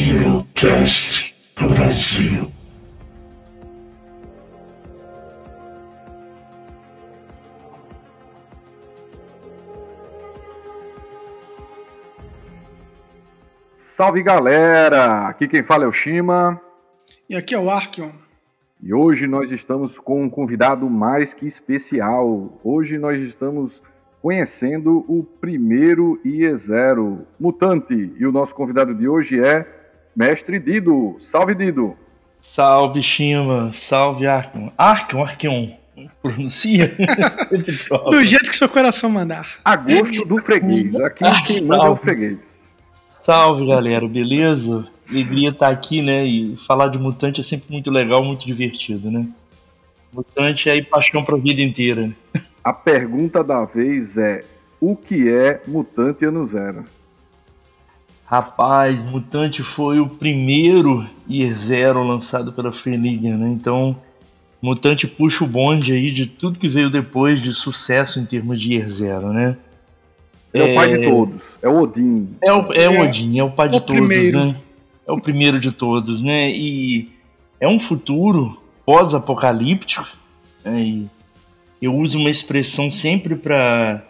Girocast Brasil. Salve galera! Aqui quem fala é o Shima. E aqui é o Arkion. E hoje nós estamos com um convidado mais que especial. Hoje nós estamos conhecendo o primeiro IE0 Mutante. E o nosso convidado de hoje é Mestre Dido. Salve Dido! Salve Shima, salve Arkion. Arkion, Arkion. Pronuncia? Do jeito que seu coração mandar. Agosto do freguês. Aqui quem manda é o freguês. Salve galera, beleza? alegria estar aqui, né? E falar de mutante é sempre muito legal, muito divertido, né? Mutante é paixão para a vida inteira. Né? A pergunta da vez é: o que é Mutante Ano Zero? Rapaz, Mutante foi o primeiro Year Zero lançado pela Free League, né? Então, Mutante puxa o bonde aí de tudo que veio depois de sucesso em termos de Year Zero, né? É, é, o pai de todos, é o Odin. É o, é o Odin, é o pai o de todos, primeiro. né? é o primeiro de todos, né? E é um futuro pós-apocalíptico. Né? E eu uso uma expressão sempre para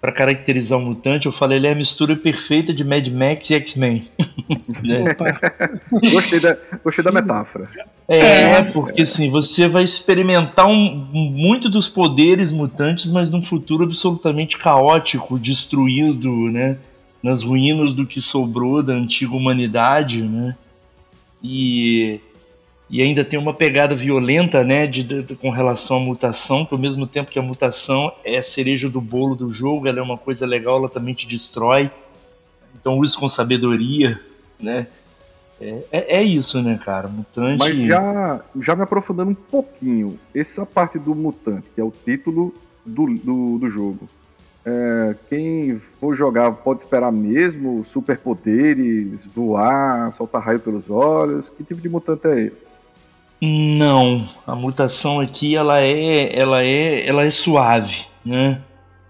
para caracterizar o mutante, eu falei, ele é a mistura perfeita de Mad Max e X-Men. né? gostei, da, gostei da metáfora. É, é, porque assim, você vai experimentar um, muito dos poderes mutantes, mas num futuro absolutamente caótico, destruído, né? nas ruínas do que sobrou da antiga humanidade, né? E, e ainda tem uma pegada violenta, né, de, de, com relação à mutação, que ao mesmo tempo que a mutação é a cereja do bolo do jogo, ela é uma coisa legal, ela também te destrói. Então use com sabedoria, né? É, é, é, isso, né, cara? Mutante. Mas já, já me aprofundando um pouquinho, essa parte do mutante, que é o título do, do, do jogo. É, quem for jogar pode esperar mesmo superpoderes, voar, soltar raio pelos olhos? Que tipo de mutante é esse? Não, a mutação aqui ela é, ela é, ela é suave, né?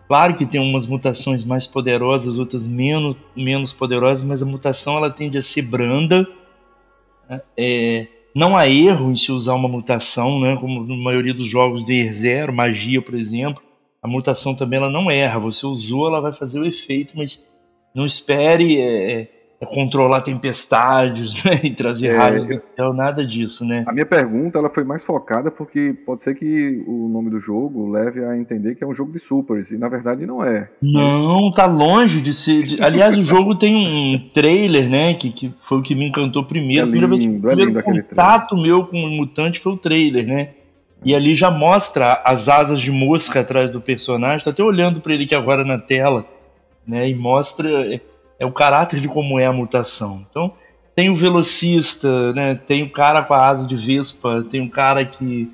Claro que tem umas mutações mais poderosas, outras menos, menos poderosas, mas a mutação ela tende a ser branda. Né? É, não há erro em se usar uma mutação, né? Como na maioria dos jogos de Zero, magia, por exemplo a mutação também ela não erra. Você usou, ela vai fazer o efeito, mas não espere é controlar tempestades né, e trazer é, raios do céu, nada disso, né? A minha pergunta ela foi mais focada porque pode ser que o nome do jogo leve a entender que é um jogo de supers, e na verdade não é. Não, tá longe de ser. De... Aliás, o jogo tem um trailer, né? Que, que foi o que me encantou primeiro. É lindo, a primeira vez, é primeiro contato meu com o mutante foi o trailer, né? E ali já mostra as asas de mosca atrás do personagem. Tô até olhando para ele aqui agora na tela, né? E mostra é, o caráter de como é a mutação. Então, tem o velocista, né? Tem o cara com a asa de vespa, tem o cara que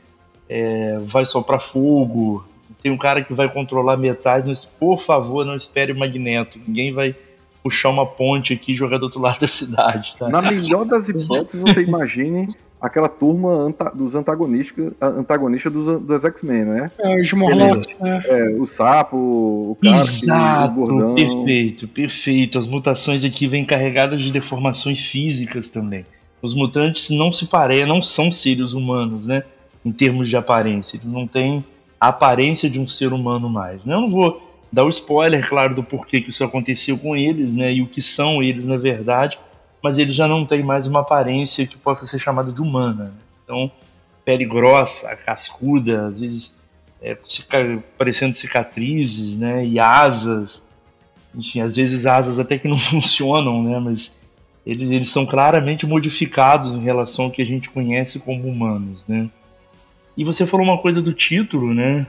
é, vai soprar fogo, tem um cara que vai controlar metais, mas por favor, não espere o Magneto. Ninguém vai puxar uma ponte aqui e jogar do outro lado da cidade. Tá? Na melhor das hipóteses, você imagine aquela turma anta, dos antagonistas, antagonistas dos, dos X-Men, né? É, os Morlocks, né? É, o Sapo, o Carpe, o Gordão. Perfeito, perfeito. As mutações aqui vêm carregadas de deformações físicas também. Os mutantes não se parecem, não são seres humanos, né? Em termos de aparência. Eles não têm a aparência de um ser humano mais. Né? Eu não vou dar o spoiler, claro, do porquê que isso aconteceu com eles, né? E o que são eles, na verdade mas ele já não tem mais uma aparência que possa ser chamada de humana. Né? Então, pele grossa, cascuda, às vezes é, parecendo cicatrizes, né? E asas, enfim, às vezes asas até que não funcionam, né? Mas eles, eles são claramente modificados em relação ao que a gente conhece como humanos, né? E você falou uma coisa do título, né?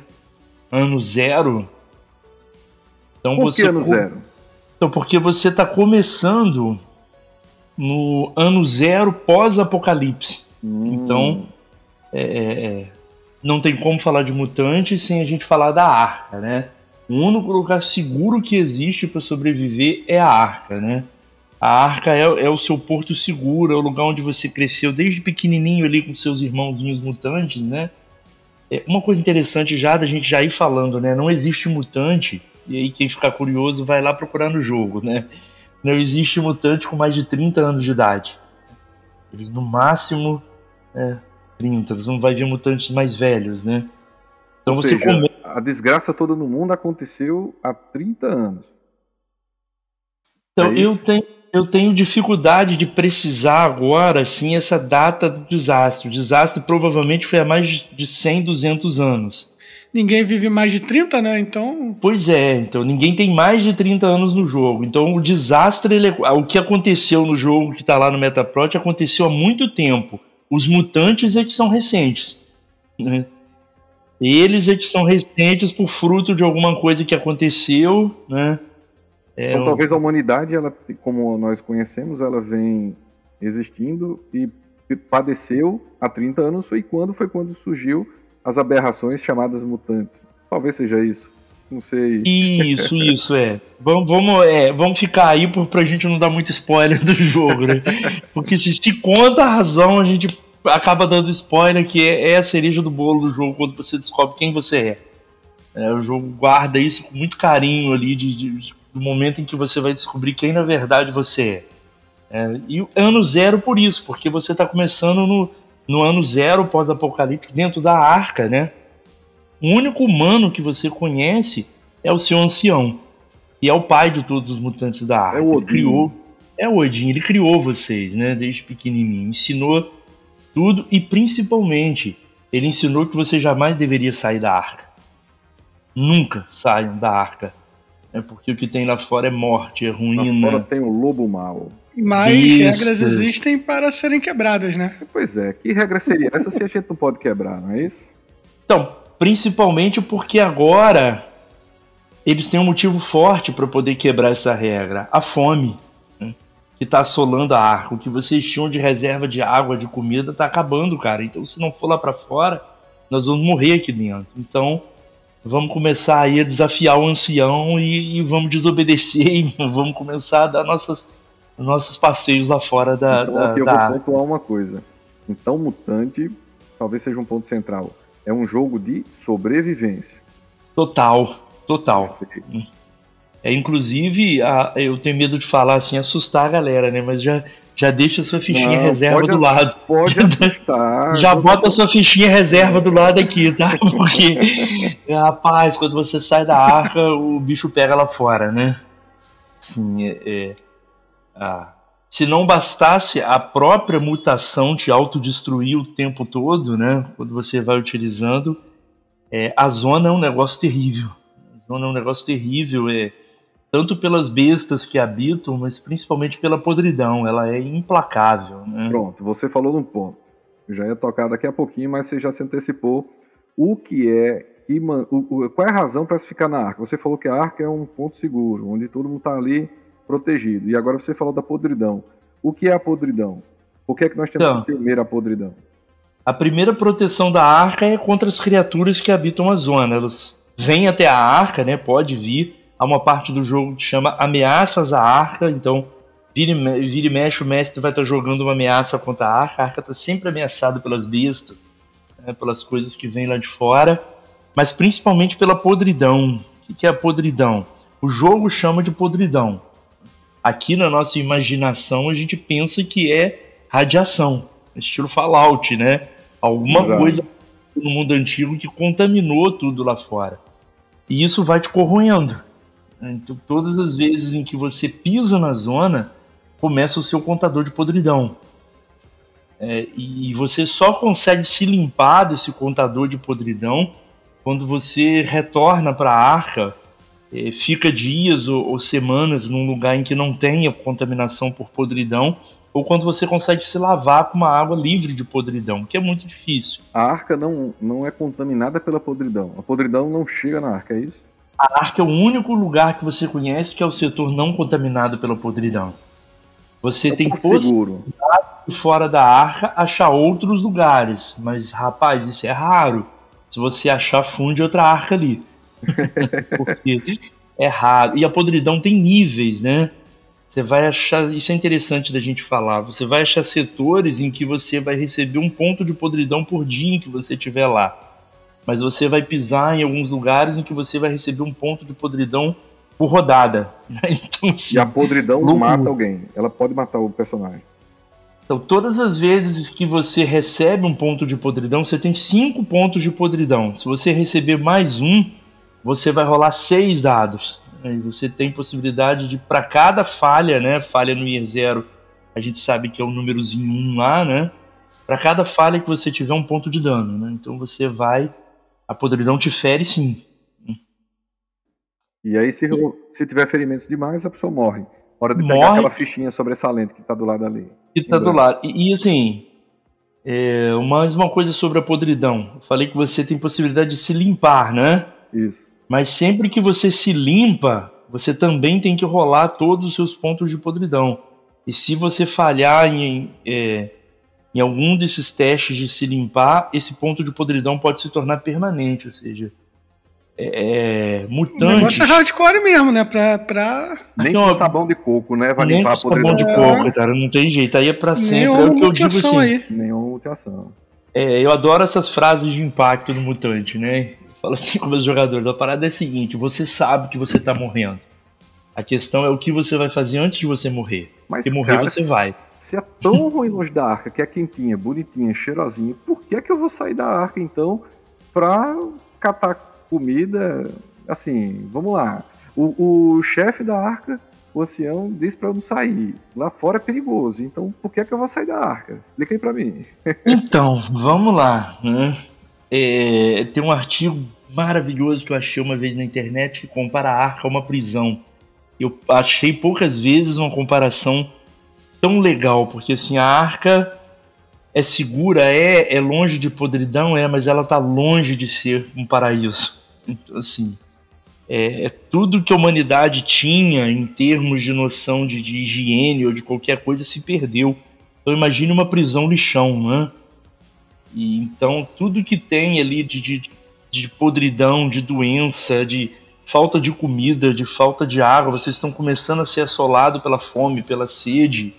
Ano zero. Então Por você que ano zero? Então, porque você está começando no ano zero pós-apocalipse. Hum. Então, é, é, é, não tem como falar de mutantes sem a gente falar da arca, né? O único lugar seguro que existe para sobreviver é a arca, né? A arca é, é, o seu porto seguro, é o lugar onde você cresceu desde pequenininho ali com seus irmãozinhos mutantes, né? É uma coisa interessante já da gente já ir falando, né? Não existe mutante, e aí quem ficar curioso vai lá procurar no jogo, né? Não existe mutante com mais de 30 anos de idade. Eles no máximo é, 30. Você não vai ver mutantes mais velhos, né? Então Ou você seja, come... A desgraça toda no mundo aconteceu há 30 anos. Então, é eu, tenho, eu tenho dificuldade de precisar agora, assim, essa data do desastre. O desastre provavelmente foi há mais de 100, 200 anos. Ninguém vive mais de 30, né? Então. Pois é, então ninguém tem mais de 30 anos no jogo. Então o desastre, ele, é, o que aconteceu no jogo que está lá no Metaprot aconteceu há muito tempo. Os mutantes é que são recentes. Né? Eles é que são recentes por fruto de alguma coisa que aconteceu, né? É, então, talvez a humanidade, ela, como nós conhecemos, ela vem existindo e padeceu há 30 anos foi quando foi quando surgiu as aberrações chamadas mutantes. Talvez seja isso. Não sei. Isso, isso, é. Vamos, vamos, é, vamos ficar aí por, pra gente não dar muito spoiler do jogo, né? Porque se se conta a razão, a gente acaba dando spoiler, que é, é, a cereja do bolo do jogo quando você descobre quem você é. é o jogo guarda isso com muito carinho ali, de, de, do momento em que você vai descobrir quem na verdade você é. é e ano zero por isso, porque você está começando no, no ano zero pós-apocalíptico dentro da arca, né? O único humano que você conhece é o seu ancião, que é o pai de todos os mutantes da arca. É o Odin. Ele criou, é o Odin, ele criou vocês, né? Desde pequenininho, ensinou tudo e principalmente ele ensinou que você jamais deveria sair da arca. Nunca saiam da arca. É porque o que tem lá fora é morte, é ruína. Lá fora tem o lobo mau. Mas Isso. regras existem para serem quebradas, né? Pois é, que regra seria essa se a gente não pode quebrar, não é isso? Então, principalmente porque agora eles têm um motivo forte para poder quebrar essa regra: a fome né? que está assolando a arca. O que vocês tinham de reserva de água, de comida, está acabando, cara. Então, se não for lá para fora, nós vamos morrer aqui dentro. Então, vamos começar aí a desafiar o ancião e, e vamos desobedecer e vamos começar a dar nossas nossos passeios lá fora da. Então, da, aqui eu da... vou pontuar uma coisa. Então, Mutante talvez seja um ponto central. É um jogo de sobrevivência. Total, total. É, inclusive, a, eu tenho medo de falar assim, assustar a galera, né? Mas já, já deixa a sua fichinha Não, reserva pode, do lado. Pode assustar. Já bota a sua fichinha reserva do lado aqui, tá? Porque, rapaz, quando você sai da arca, o bicho pega lá fora, né? Sim, é, é ah, se não bastasse a própria mutação te autodestruir o tempo todo, né? Quando você vai utilizando, é, a zona é um negócio terrível. A zona é um negócio terrível, é tanto pelas bestas que habitam, mas principalmente pela podridão. Ela é implacável. Né? Pronto, você falou num ponto. Eu já ia tocar daqui a pouquinho, mas você já se antecipou. O que é o, qual é a razão para se ficar na arca? Você falou que a arca é um ponto seguro, onde todo mundo está ali protegido. E agora você falou da podridão. O que é a podridão? Por que é que nós temos então, que temer a podridão? A primeira proteção da arca é contra as criaturas que habitam a zona. Elas vêm até a arca, né? Pode vir. Há uma parte do jogo que chama ameaças à arca. Então, vira e, vira e mexe, o mestre vai estar jogando uma ameaça contra a arca. A arca está sempre ameaçada pelas bestas, né? pelas coisas que vêm lá de fora. Mas principalmente pela podridão. O que é a podridão? O jogo chama de podridão aqui na nossa imaginação a gente pensa que é radiação, estilo Fallout, né? Alguma Exato. coisa no mundo antigo que contaminou tudo lá fora. E isso vai te corroendo. Então, todas as vezes em que você pisa na zona, começa o seu contador de podridão. É, e você só consegue se limpar desse contador de podridão quando você retorna para a arca fica dias ou, ou, semanas num lugar em que não tenha contaminação por podridão, ou quando você consegue se lavar com uma água livre de podridão, que é muito difícil. A arca não, não é contaminada pela podridão. A podridão não chega na arca, é isso? A arca é o único lugar que você conhece que é o setor não contaminado pela podridão. Você é tem possibilidade fora da arca achar outros lugares, mas rapaz, isso é raro. Se você achar, funde outra arca ali. Porque é raro. E a podridão tem níveis, né? Você vai achar. Isso é interessante da gente falar. Você vai achar setores em que você vai receber um ponto de podridão por dia em que você estiver lá. Mas você vai pisar em alguns lugares em que você vai receber um ponto de podridão por rodada. Então, assim, e a podridão não mata alguém. Ela pode matar o personagem. Então, todas as vezes que você recebe um ponto de podridão, você tem cinco pontos de podridão. Se você receber mais um, você vai rolar seis dados. E você tem possibilidade de, para cada falha, né? Falha no IR 0, a gente sabe que é o númerozinho 1 lá, né? Para cada falha que você tiver um ponto de dano, né? Então você vai. A podridão te fere sim. E aí, se, se tiver ferimentos demais, a pessoa morre. Hora de pegar Morre. aquela fichinha sobressalente que tá do lado ali. E tá do lado. E, e, assim, é, mais uma coisa sobre a podridão. Eu falei que você tem possibilidade de se limpar, né? Isso. Mas sempre que você se limpa, você também tem que rolar todos os seus pontos de podridão. E se você falhar em, é, em algum desses testes de se limpar, esse ponto de podridão pode se tornar permanente. Ou seja, é, é, O mutantes. negócio é hardcore mesmo, né? Pra. pra... Nem Aqui, com sabão de coco, né? Vai Nem limpar com a sabão de É. coco, cara. Não tem jeito. Aí é pra sempre. Nenhuma É o que eu digo mutação assim. aí. Nenhuma mutação. É, eu adoro essas frases de impacto do mutante, né? Eu falo assim com meus jogadores. A parada é a seguinte: você sabe que você tá morrendo. A questão é o que você vai fazer antes de você morrer. Mas, Porque morrer cara, você vai. Se é tão ruim longe da arca, que é quentinha, bonitinha, cheirosinha, por que é que eu vou sair da arca então pra catar comida? Assim, vamos lá. O, o chefe da arca, o ancião, disse pra eu não sair. Lá fora é perigoso, então por que é que eu vou sair da arca? Explica aí pra mim. Então, vamos lá. Né? É, tem um artigo maravilhoso que eu achei uma vez na internet que compara a arca a uma prisão. Eu achei poucas vezes uma comparação tão legal, porque assim, a arca é segura, é, é longe de podridão, é, mas ela tá longe de ser um paraíso. Então, assim, é, é tudo que a humanidade tinha em termos de noção de, de higiene ou de qualquer coisa se perdeu. Então imagine uma prisão lixão, né? E então tudo que tem ali de, de, de podridão, de doença, de falta de comida, de falta de água, vocês estão começando a ser assolados pela fome, pela sede,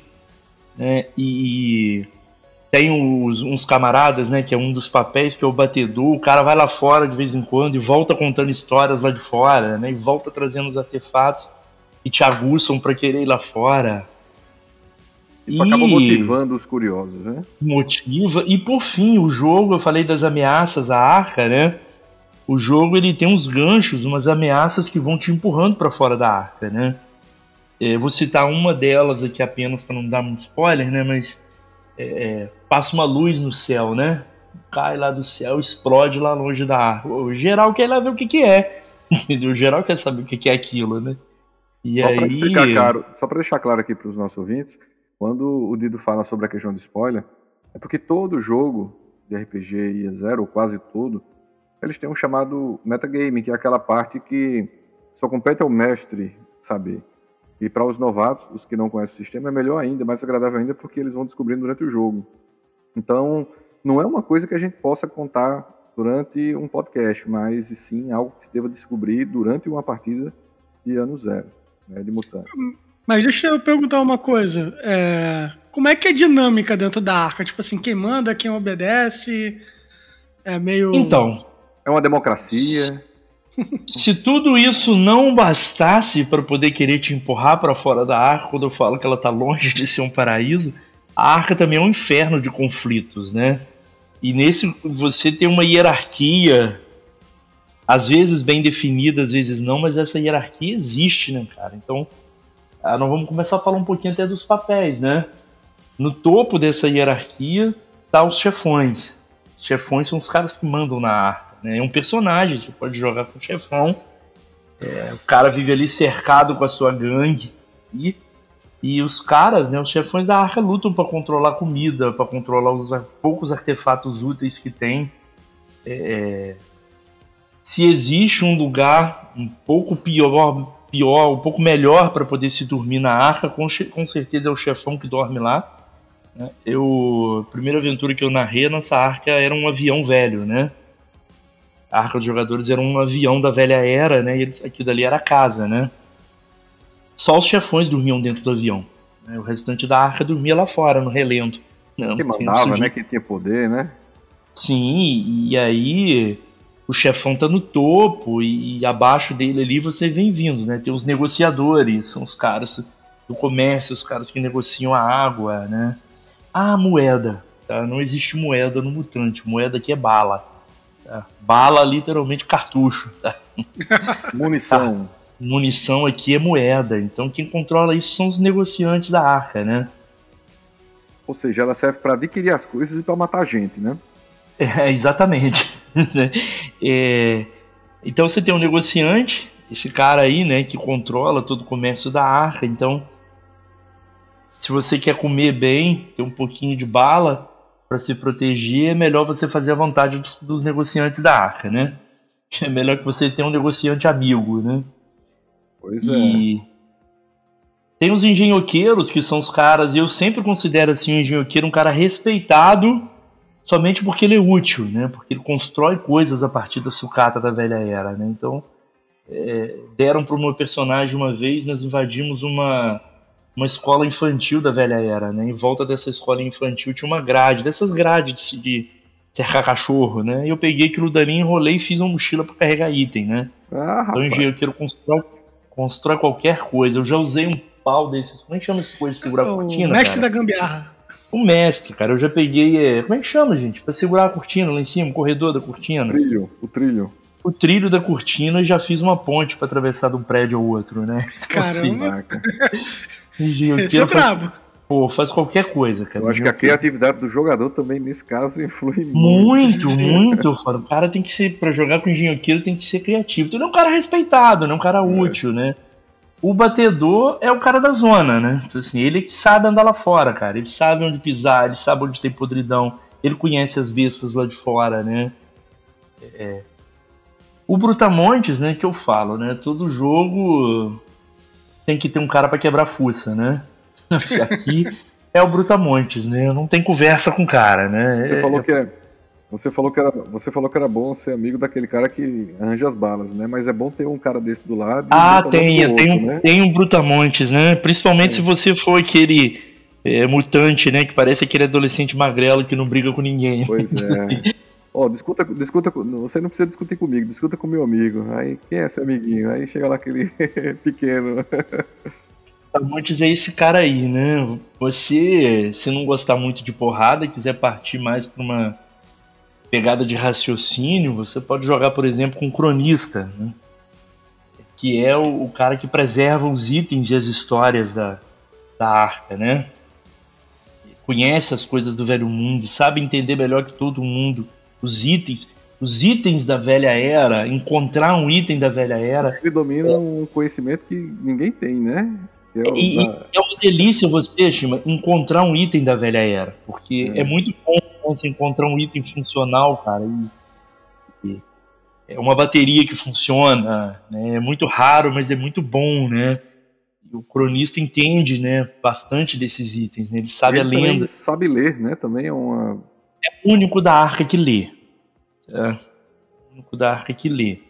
né? E tem uns, uns camaradas, né? Que é um dos papéis que é o batedor. O cara vai lá fora de vez em quando e volta contando histórias lá de fora, né? E volta trazendo os artefatos e te aguçam para querer ir lá fora. Isso acaba motivando os curiosos, né? motiva. E por fim, o jogo, eu falei das ameaças à arca, né? O jogo ele tem uns ganchos, umas ameaças que vão te empurrando para fora da arca, né? É, vou citar uma delas aqui apenas para não dar muito spoiler, né? Mas é, passa uma luz no céu, né? Cai lá do céu, explode lá longe da arca. O geral quer ir lá ver o que, que é. o geral quer saber o que, que é aquilo, né? E Só aí. para explicar claro, só para deixar claro aqui para os nossos ouvintes, quando o Dido fala sobre a questão de spoiler, é porque todo jogo de RPG e zero, ou quase todo, eles têm um chamado metagame, que é aquela parte que só compete ao mestre saber. E para os novatos, os que não conhecem o sistema, é melhor ainda, mais agradável ainda, porque eles vão descobrindo durante o jogo. Então, não é uma coisa que a gente possa contar durante um podcast, mas sim algo que se deva descobrir durante uma partida de ano zero, né, de mutante. Mas deixa eu perguntar uma coisa. É, Como é que é a dinâmica dentro da arca? Tipo assim, quem manda, quem obedece? É meio. Então, É uma democracia. Se tudo isso não bastasse para poder querer te empurrar para fora da arca, quando eu falo que ela tá longe de ser um paraíso, a arca também é um inferno de conflitos, né? E nesse você tem uma hierarquia, às vezes bem definida, às vezes não, mas essa hierarquia existe, né, cara? Então, ah, nós vamos começar a falar um pouquinho até dos papéis, né? No topo dessa hierarquia tá os chefões. Os chefões são os caras que mandam na arca. Né? É um personagem, você pode jogar com o chefão. É, o cara vive ali cercado com a sua gangue. E, e os caras, né, os chefões da arca, lutam para controlar comida, para controlar os poucos artefatos úteis que tem. É, se existe um lugar um pouco pior, pior um pouco melhor para poder se dormir na arca, com, com certeza é o chefão que dorme lá. né? Eu, a primeira aventura que eu narrei nessa arca era um avião velho, né? A arca dos jogadores era um avião da velha era, né? E aquilo dali era a casa, né? Só os chefões dormiam dentro do avião. né? O restante da arca dormia lá fora, no relento. Não, Que mandava, né? Que tinha poder, né? Sim, e aí o chefão tá no topo e, e abaixo dele ali você vem vindo, né? Tem os negociadores, são os caras do comércio, os caras que negociam a água, né? Ah, moeda. Tá? Não existe moeda no mutante. Moeda aqui é bala. Bala, literalmente cartucho. Tá? Munição. Munição aqui é moeda. Então quem controla isso são os negociantes da arca, né? Ou seja, ela serve para adquirir as coisas e para matar gente, né? É, exatamente. Né? é, então você tem um negociante, esse cara aí, né, que controla todo o comércio da arca. Então, se você quer comer bem, ter um pouquinho de bala para se proteger, é melhor você fazer a vontade dos, dos, negociantes da arca, né? É melhor que você tenha um negociante amigo, né? Pois e... é. Tem os engenhoqueiros, que são os caras, e eu sempre considero assim o um engenhoqueiro um cara respeitado somente porque ele é útil, né? Porque ele constrói coisas a partir da sucata da velha era, né? Então, é, deram para o meu personagem uma vez, nós invadimos uma, uma escola infantil da velha era, né? Em volta dessa escola infantil tinha uma grade, dessas grades de, de cercar cachorro, né? E eu peguei aquilo dali, enrolei e fiz uma mochila para carregar item, né? Ah, então, engenheiro constrói, constrói qualquer coisa. Eu já usei um pau desses. Como é que chama esse coisa de segurar a cortina? Mestre cara? da gambiarra. O mestre, cara, eu já peguei. É, como é que chama, gente? Pra segurar a cortina lá em cima, o corredor da cortina. O trilho, o trilho. O trilho da cortina e já fiz uma ponte para atravessar de um prédio ao outro, né? Então, Caramba! Assim, Esse é brabo. Pô, faz qualquer coisa, cara. Eu acho que a criatividade do jogador também, nesse caso, influi muito. Muito, muito. O cara tem que ser, para jogar com engenhoqueiro, tem que ser criativo. Tu não é um cara respeitado, não é um cara é. útil, né? O batedor é o cara da zona, né? Então, assim, ele que sabe andar lá fora, cara. Ele sabe onde pisar, ele sabe onde tem podridão. Ele conhece as bestas lá de fora, né? É. O Brutamontes, né, que eu falo, né? Todo jogo tem que ter um cara para quebrar fuça, né? Aqui é o Brutamontes, né? Não tem conversa com o cara, né? Você é, falou que é você falou, que era, você falou que era bom ser amigo daquele cara que arranja as balas, né? Mas é bom ter um cara desse do lado. Ah, tem, outro, tem, um, né? tem um Brutamontes, né? Principalmente é. se você for aquele é, mutante, né? Que parece aquele adolescente magrelo que não briga com ninguém. Pois é. Ó, oh, discuta, discuta, você não precisa discutir comigo, discuta com meu amigo. Aí, quem é seu amiguinho? Aí chega lá aquele pequeno. Brutamontes é esse cara aí, né? Você, se não gostar muito de porrada, quiser partir mais pra uma pegada de raciocínio, você pode jogar, por exemplo, com um cronista, né? que é o, o, cara que preserva os itens e as histórias da, da arca, né? Conhece as coisas do velho mundo, sabe entender melhor que todo mundo os itens, os itens da velha era, encontrar um item da velha era. Ele domina é. um conhecimento que ninguém tem, né? É, e, da... é uma delícia você, Shima, encontrar um item da velha era, porque é, é muito bom você encontrar um item funcional, cara. E, e é uma bateria que funciona, né? É muito raro, mas é muito bom, né? o cronista entende, né, bastante desses itens, né? Ele sabe ele a lenda. sabe ler, né? Também é uma. É o único da arca que lê. É o único da arca que lê.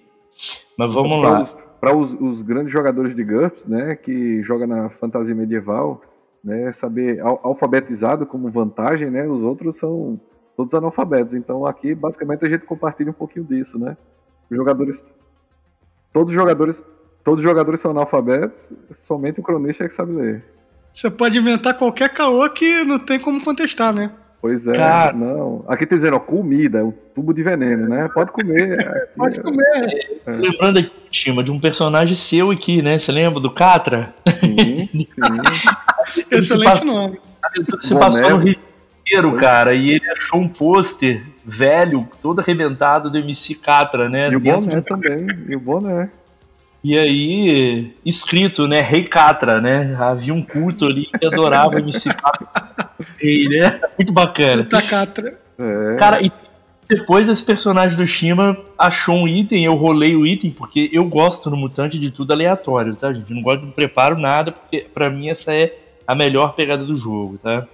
Mas vamos pra lá. Para os, os, grandes jogadores de GURPS, né, que joga na fantasia medieval, né, saber alfabetizado como vantagem, né? Os outros são todos analfabetos. Então aqui basicamente a gente compartilha um pouquinho disso, né? Os jogadores todos os jogadores todos os jogadores são analfabetos, somente o cronista é que sabe ler. Você pode inventar qualquer caô que não tem como contestar, né? Pois é, Cara... não. Aqui tá dizendo, ó, comida, o tubo de veneno, né? Pode comer. É, pode comer. É. Lembrando aqui, Tima, de um personagem seu aqui, né? Você lembra do Catra? Sim, sim. Excelente nome. Você passou no Rio inteiro, cara, e ele achou um pôster velho, todo arrebentado do MC Catra, né? E o boné de... também, e o boné. E aí, escrito, né? Rei Catra, né? Havia um culto ali que adorava o MC Catra. Né? Muito bacana. Puta Catra. É. Cara, e depois esse personagem do Shima achou um item, eu rolei o item, porque eu gosto no Mutante de tudo aleatório, tá, gente? Eu não gosto de preparo nada, porque para mim essa é a melhor pegada do jogo, tá?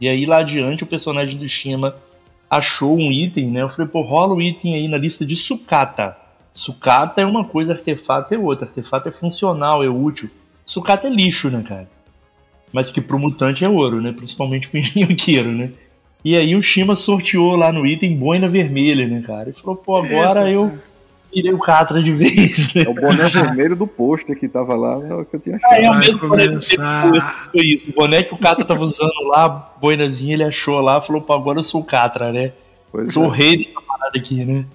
E aí lá adiante o personagem do Shima achou um item, né? Eu falei, pô, rola o item aí na lista de sucata. Sucata é uma coisa, artefato é outra. Artefato é funcional, é útil. Sucata é lixo, né, cara? Mas que pro mutante é ouro, né? Principalmente pro engenheiro, né? E aí o Shima sorteou lá no item boina vermelha, né, cara? E falou, pô, agora eu virei o Catra de vez, né? É o boné vermelho do pôster que tava lá, é o que eu tinha achado. É, é o mesmo boné foi isso. O boné que o Catra tava usando lá, boinazinha, ele achou lá, falou, pô, agora eu sou o Catra, né? Pois Sou o é. rei dessa parada aqui, né?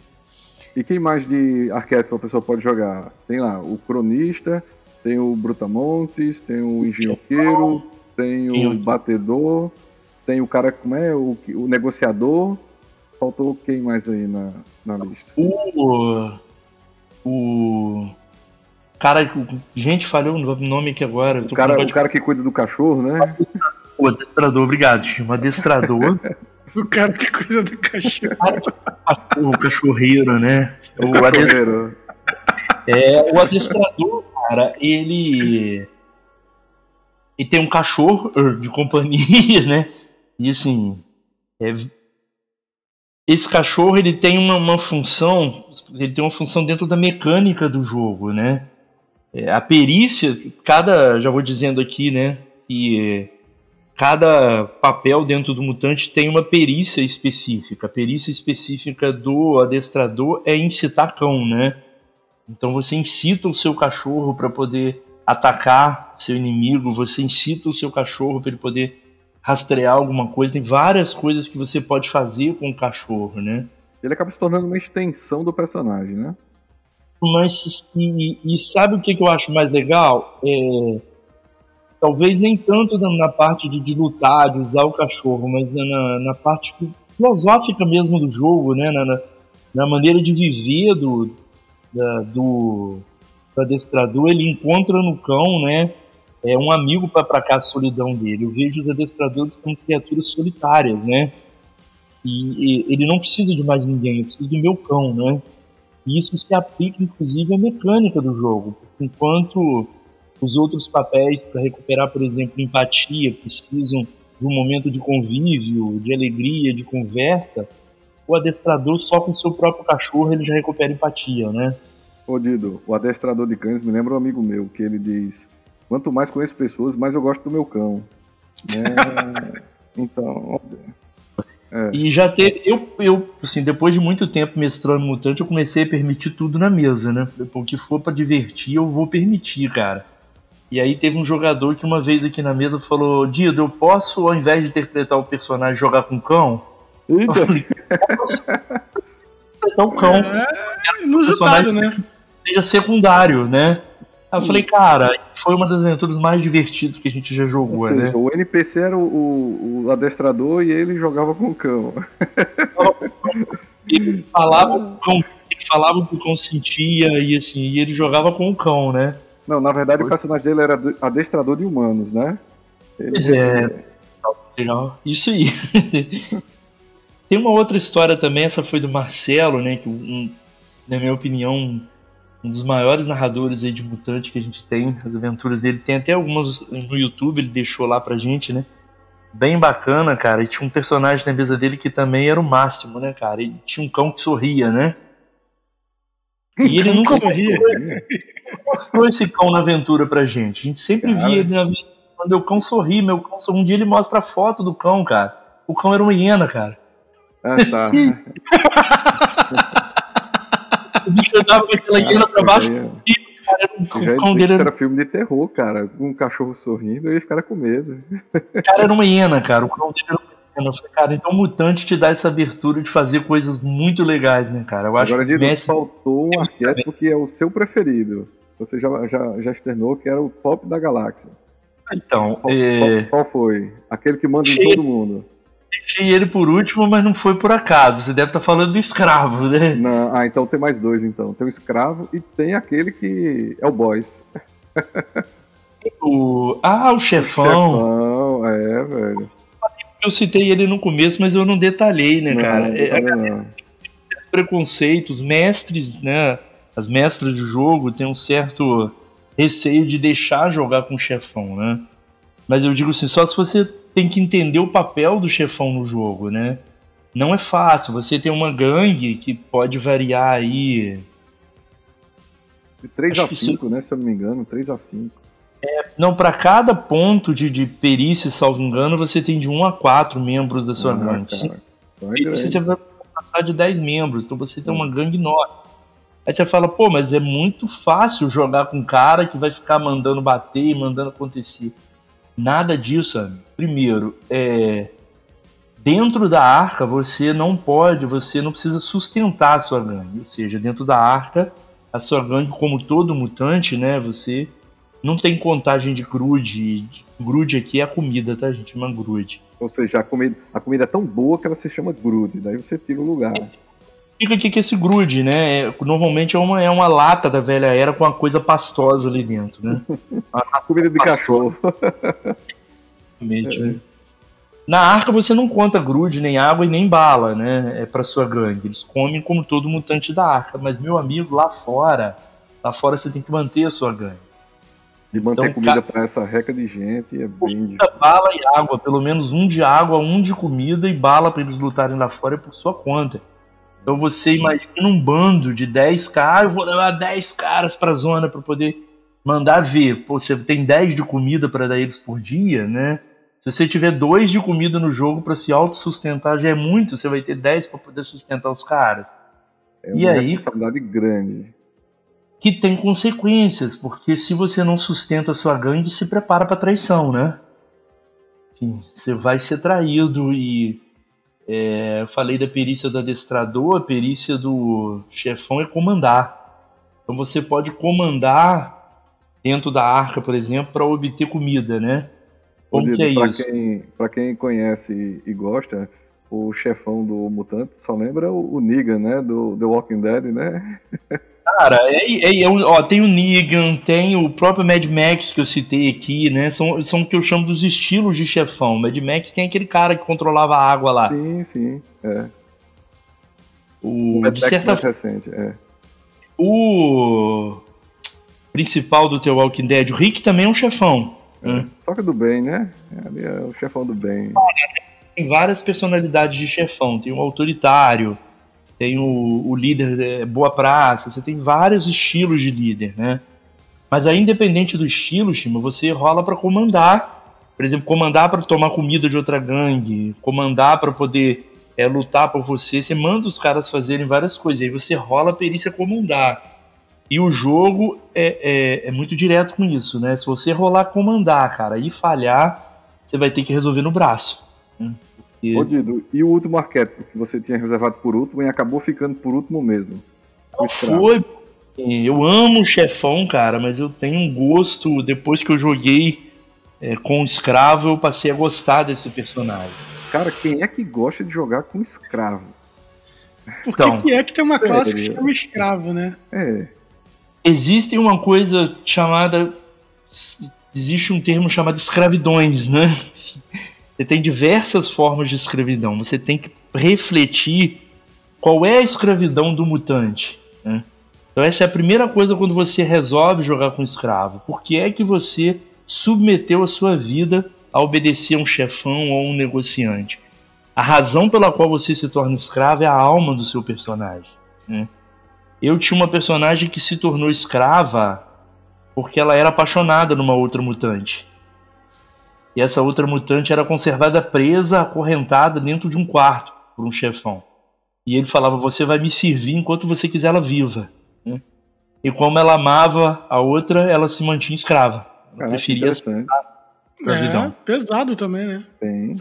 E quem mais de arquétipo a pessoa pode jogar? Tem lá o Cronista, tem o Brutamontes, tem o Engenhoqueiro, tem o. Batedor, tem o cara, como é? O, o Negociador. Faltou quem mais aí na, na lista? O. O. Cara, gente, falhou o nome aqui agora. eu tô O cara, o cara que cuida do cachorro, né? de- O adestrador, obrigado, Chimo. Adestrador. O cara que coisa do cachorro. o cachorreiro, né? O, adestrador, Cachorreiro. é, o adestrador, cara, ele. Ele tem um cachorro er, de companhia, né? E assim. é, esse cachorro ele tem uma, uma função. Ele tem uma função dentro da mecânica do jogo, né? É, a perícia, cada. Já vou dizendo aqui, né? Que é, cada papel dentro do mutante tem uma perícia específica. A perícia específica do adestrador é incitar cão, né? Então você incita o seu cachorro para poder atacar seu inimigo, você incita o seu cachorro para ele poder rastrear alguma coisa. Tem várias coisas que você pode fazer com o cachorro, né? Ele acaba se tornando uma extensão do personagem, né? Mas e, e sabe o que, que eu acho mais legal? É, talvez nem tanto na, na parte de, de lutar, de usar o cachorro, mas na, na parte filosófica mesmo do jogo, né? Na, na, na maneira de viver do, da- do, do adestrador, ele encontra no cão, né? É um amigo para aplacar a solidão dele. Eu vejo os adestradores como criaturas solitárias, né? E, e ele não precisa de mais ninguém, eu preciso do meu cão, né? E isso se aplica, inclusive, à mecânica do jogo. Enquanto os outros papéis, para recuperar, por exemplo, empatia, precisam de um momento de convívio, de alegria, de conversa, o adestrador, só com seu próprio cachorro, ele já recupera empatia, né? Ô Dido, o adestrador de cães me lembra um amigo meu, que ele diz: quanto mais conheço pessoas, mais eu gosto do meu cão. É, então, E já teve. Eu, eu, assim, depois de muito tempo mestrando mutante, eu comecei a permitir tudo na mesa, né? O que for pra divertir, eu vou permitir, cara. E aí teve um jogador que uma vez aqui na mesa falou: Dido, eu posso, ao invés de interpretar o personagem, jogar com cão? Eu Eita, falei, posso interpretar o cão, É inusitado, né? Seja secundário, né? Aí eu falei, cara, foi uma das aventuras mais divertidas que a gente já ou jogou, seja, né? o NPC era o, o- adestrador e ele jogava com o cão. Ele falava o cão, ele falava o que o cão sentia e assim, e ele jogava com o cão, né? Não, na verdade o personagem dele era ade- adestrador de humanos, né? Ele- Pois é. Legal. Isso aí. Tem uma outra história também, essa foi do Marcelo, né? Que, um, na minha opinião, um dos maiores narradores aí de mutante que a gente tem. As aventuras dele. Tem até algumas no YouTube, ele deixou lá pra gente, né? Bem bacana, cara. E tinha um personagem na mesa dele que também era o máximo, né, cara? E tinha um cão que sorria, né? E ele nunca sorria. mostrou esse cão na aventura pra gente. A gente sempre Cara. via ele na aventura. Quando o cão sorri, meu cão sorri. Um dia ele mostra a foto do cão, cara. O cão era uma hiena, cara. Ah, tá. O bicho andava com aquela hiena pra baixo. Aí, e, era já o cão dele filme de terror, cara. Um cachorro sorrindo, eu ia ficar com medo. cara, era uma hiena, cara. O cão dele era uma hiena. Eu falei, cara, então o mutante te dá essa abertura de fazer coisas muito legais, né, cara? Eu acho Agora, que Dido, Messi... faltou um arquétipo que é o seu preferido. Você já, já, já externou que era o top da galáxia. Então, Qual, é... qual- qual foi? Aquele que manda em todo mundo. Deixei ele por último, mas não foi por acaso. Você deve estar falando do escravo, né? Não, ah, então tem mais dois, então. Tem o escravo e tem aquele que é o boss. O... Ah, o chefão. Chefão, é, velho. Eu citei ele no começo, mas eu não detalhei, né, Não, cara? não É, não. preconceitos, mestres, né? As mestras de jogo têm um certo receio de deixar jogar com o chefão, né? Mas eu digo assim, só se você tem que entender o papel do chefão no jogo, né? Não é fácil. Você tem uma gangue que pode variar aí. De 3 Acho a que 5, né? Se eu não me engano, 3 a 5. Não, para cada ponto de, de perícia, salvo engano, você tem de 1 a 4 membros da sua gangue. Ah, cara. Então é E você vai passar de 10 membros, então você tem uma gangue enorme. Aí você fala, pô, mas é muito fácil jogar com um cara que vai ficar mandando bater e mandando acontecer. Nada disso, amigo. Primeiro, é, dentro da arca você não pode, você não precisa sustentar a sua gangue. Ou seja, dentro da arca, a sua gangue, como todo mutante, né, você não tem contagem de grude. Grude aqui é a comida, tá, gente? Uma grude. Ou seja, a comida, a comida é tão boa que ela se chama grude, daí você tira o lugar. Fica aqui que esse grude, né? é- Normalmente é uma, é uma lata da velha era com uma coisa pastosa ali dentro, né? A comida de cachorro. Realmente, né? Na arca você não conta grude, nem água e nem bala, né? É pra sua gangue. Eles comem como todo mutante da arca. Mas, meu amigo, lá fora, lá fora você tem que manter a sua gangue. De manter Então, comida ca- pra essa reca de gente é bem difícil. bala e água. Pelo menos um de água, um de comida e bala pra eles lutarem lá fora é por sua conta. Então você imagina um bando de 10 caras, eu vou levar 10 caras pra zona pra poder mandar ver. Pô, você tem 10 de comida pra dar eles por dia, né? Se você tiver dois de comida no jogo pra se autossustentar, já é muito. Você vai ter 10 pra poder sustentar os caras. É E uma aí? responsabilidade grande. Que tem consequências, porque se você não sustenta a sua gangue, se prepara pra traição, né? Enfim, você vai ser traído e. é, eu falei da perícia do adestrador, a perícia do chefão é comandar. Então você pode comandar dentro da arca, por exemplo, para obter comida, né? Como que é pra isso? Pra quem conhece e gosta, o chefão do Mutante só lembra o, o Negan, né? Do The Walking Dead, né? Cara, é, é- é ó, tem o Negan, tem o próprio Mad Max que eu citei aqui, né? São, são o que eu chamo dos estilos de chefão. Mad Max tem aquele cara que controlava a água lá. Sim, sim. É. O, O Mad de Max certa mais recente, é. o principal do The Walking Dead, o Rick também é um chefão. né? Só que do bem, né? Ali é o chefão do bem. Tem várias personalidades de chefão. Tem o autoritário, tem o, o líder é, boa praça, você tem vários estilos de líder, né? Mas aí, independente do estilo, Shima, você rola pra comandar. Por exemplo, comandar pra tomar comida de outra gangue, comandar pra poder é, lutar por você. Você manda os caras fazerem várias coisas. Aí você rola a perícia comandar. E o jogo é, é, é muito direto com isso, né? Se você rolar comandar, cara, e falhar, você vai ter que resolver no braço. né? Porque- Ô, Dido, e o último arquétipo que você tinha reservado por último e acabou ficando por último mesmo? Não foi. Eu amo o chefão, cara, mas eu tenho um gosto. Depois que eu joguei é, com o escravo, eu passei a gostar desse personagem. Cara, quem é que gosta de jogar com escravo? Por Então. que, é que tem uma classe que se chama escravo, né? É. Existe uma coisa chamada. Existe um termo chamado escravidões, né? Você tem diversas formas de escravidão. Você tem que refletir qual é a escravidão do mutante. né? Então, essa é a primeira coisa quando você resolve jogar com escravo. Por que é que você submeteu a sua vida a obedecer a um chefão ou um negociante? A razão pela qual você se torna escravo é a alma do seu personagem. né? Eu tinha uma personagem que se tornou escrava porque ela era apaixonada numa outra mutante. E essa outra mutante era conservada presa, acorrentada dentro de um quarto por um chefão. E ele falava: Você vai me servir enquanto você quiser ela viva. né? E como ela amava a outra, ela se mantinha escrava. Ela Caraca, preferia. Escravidão. É, pesado também, né? Tem.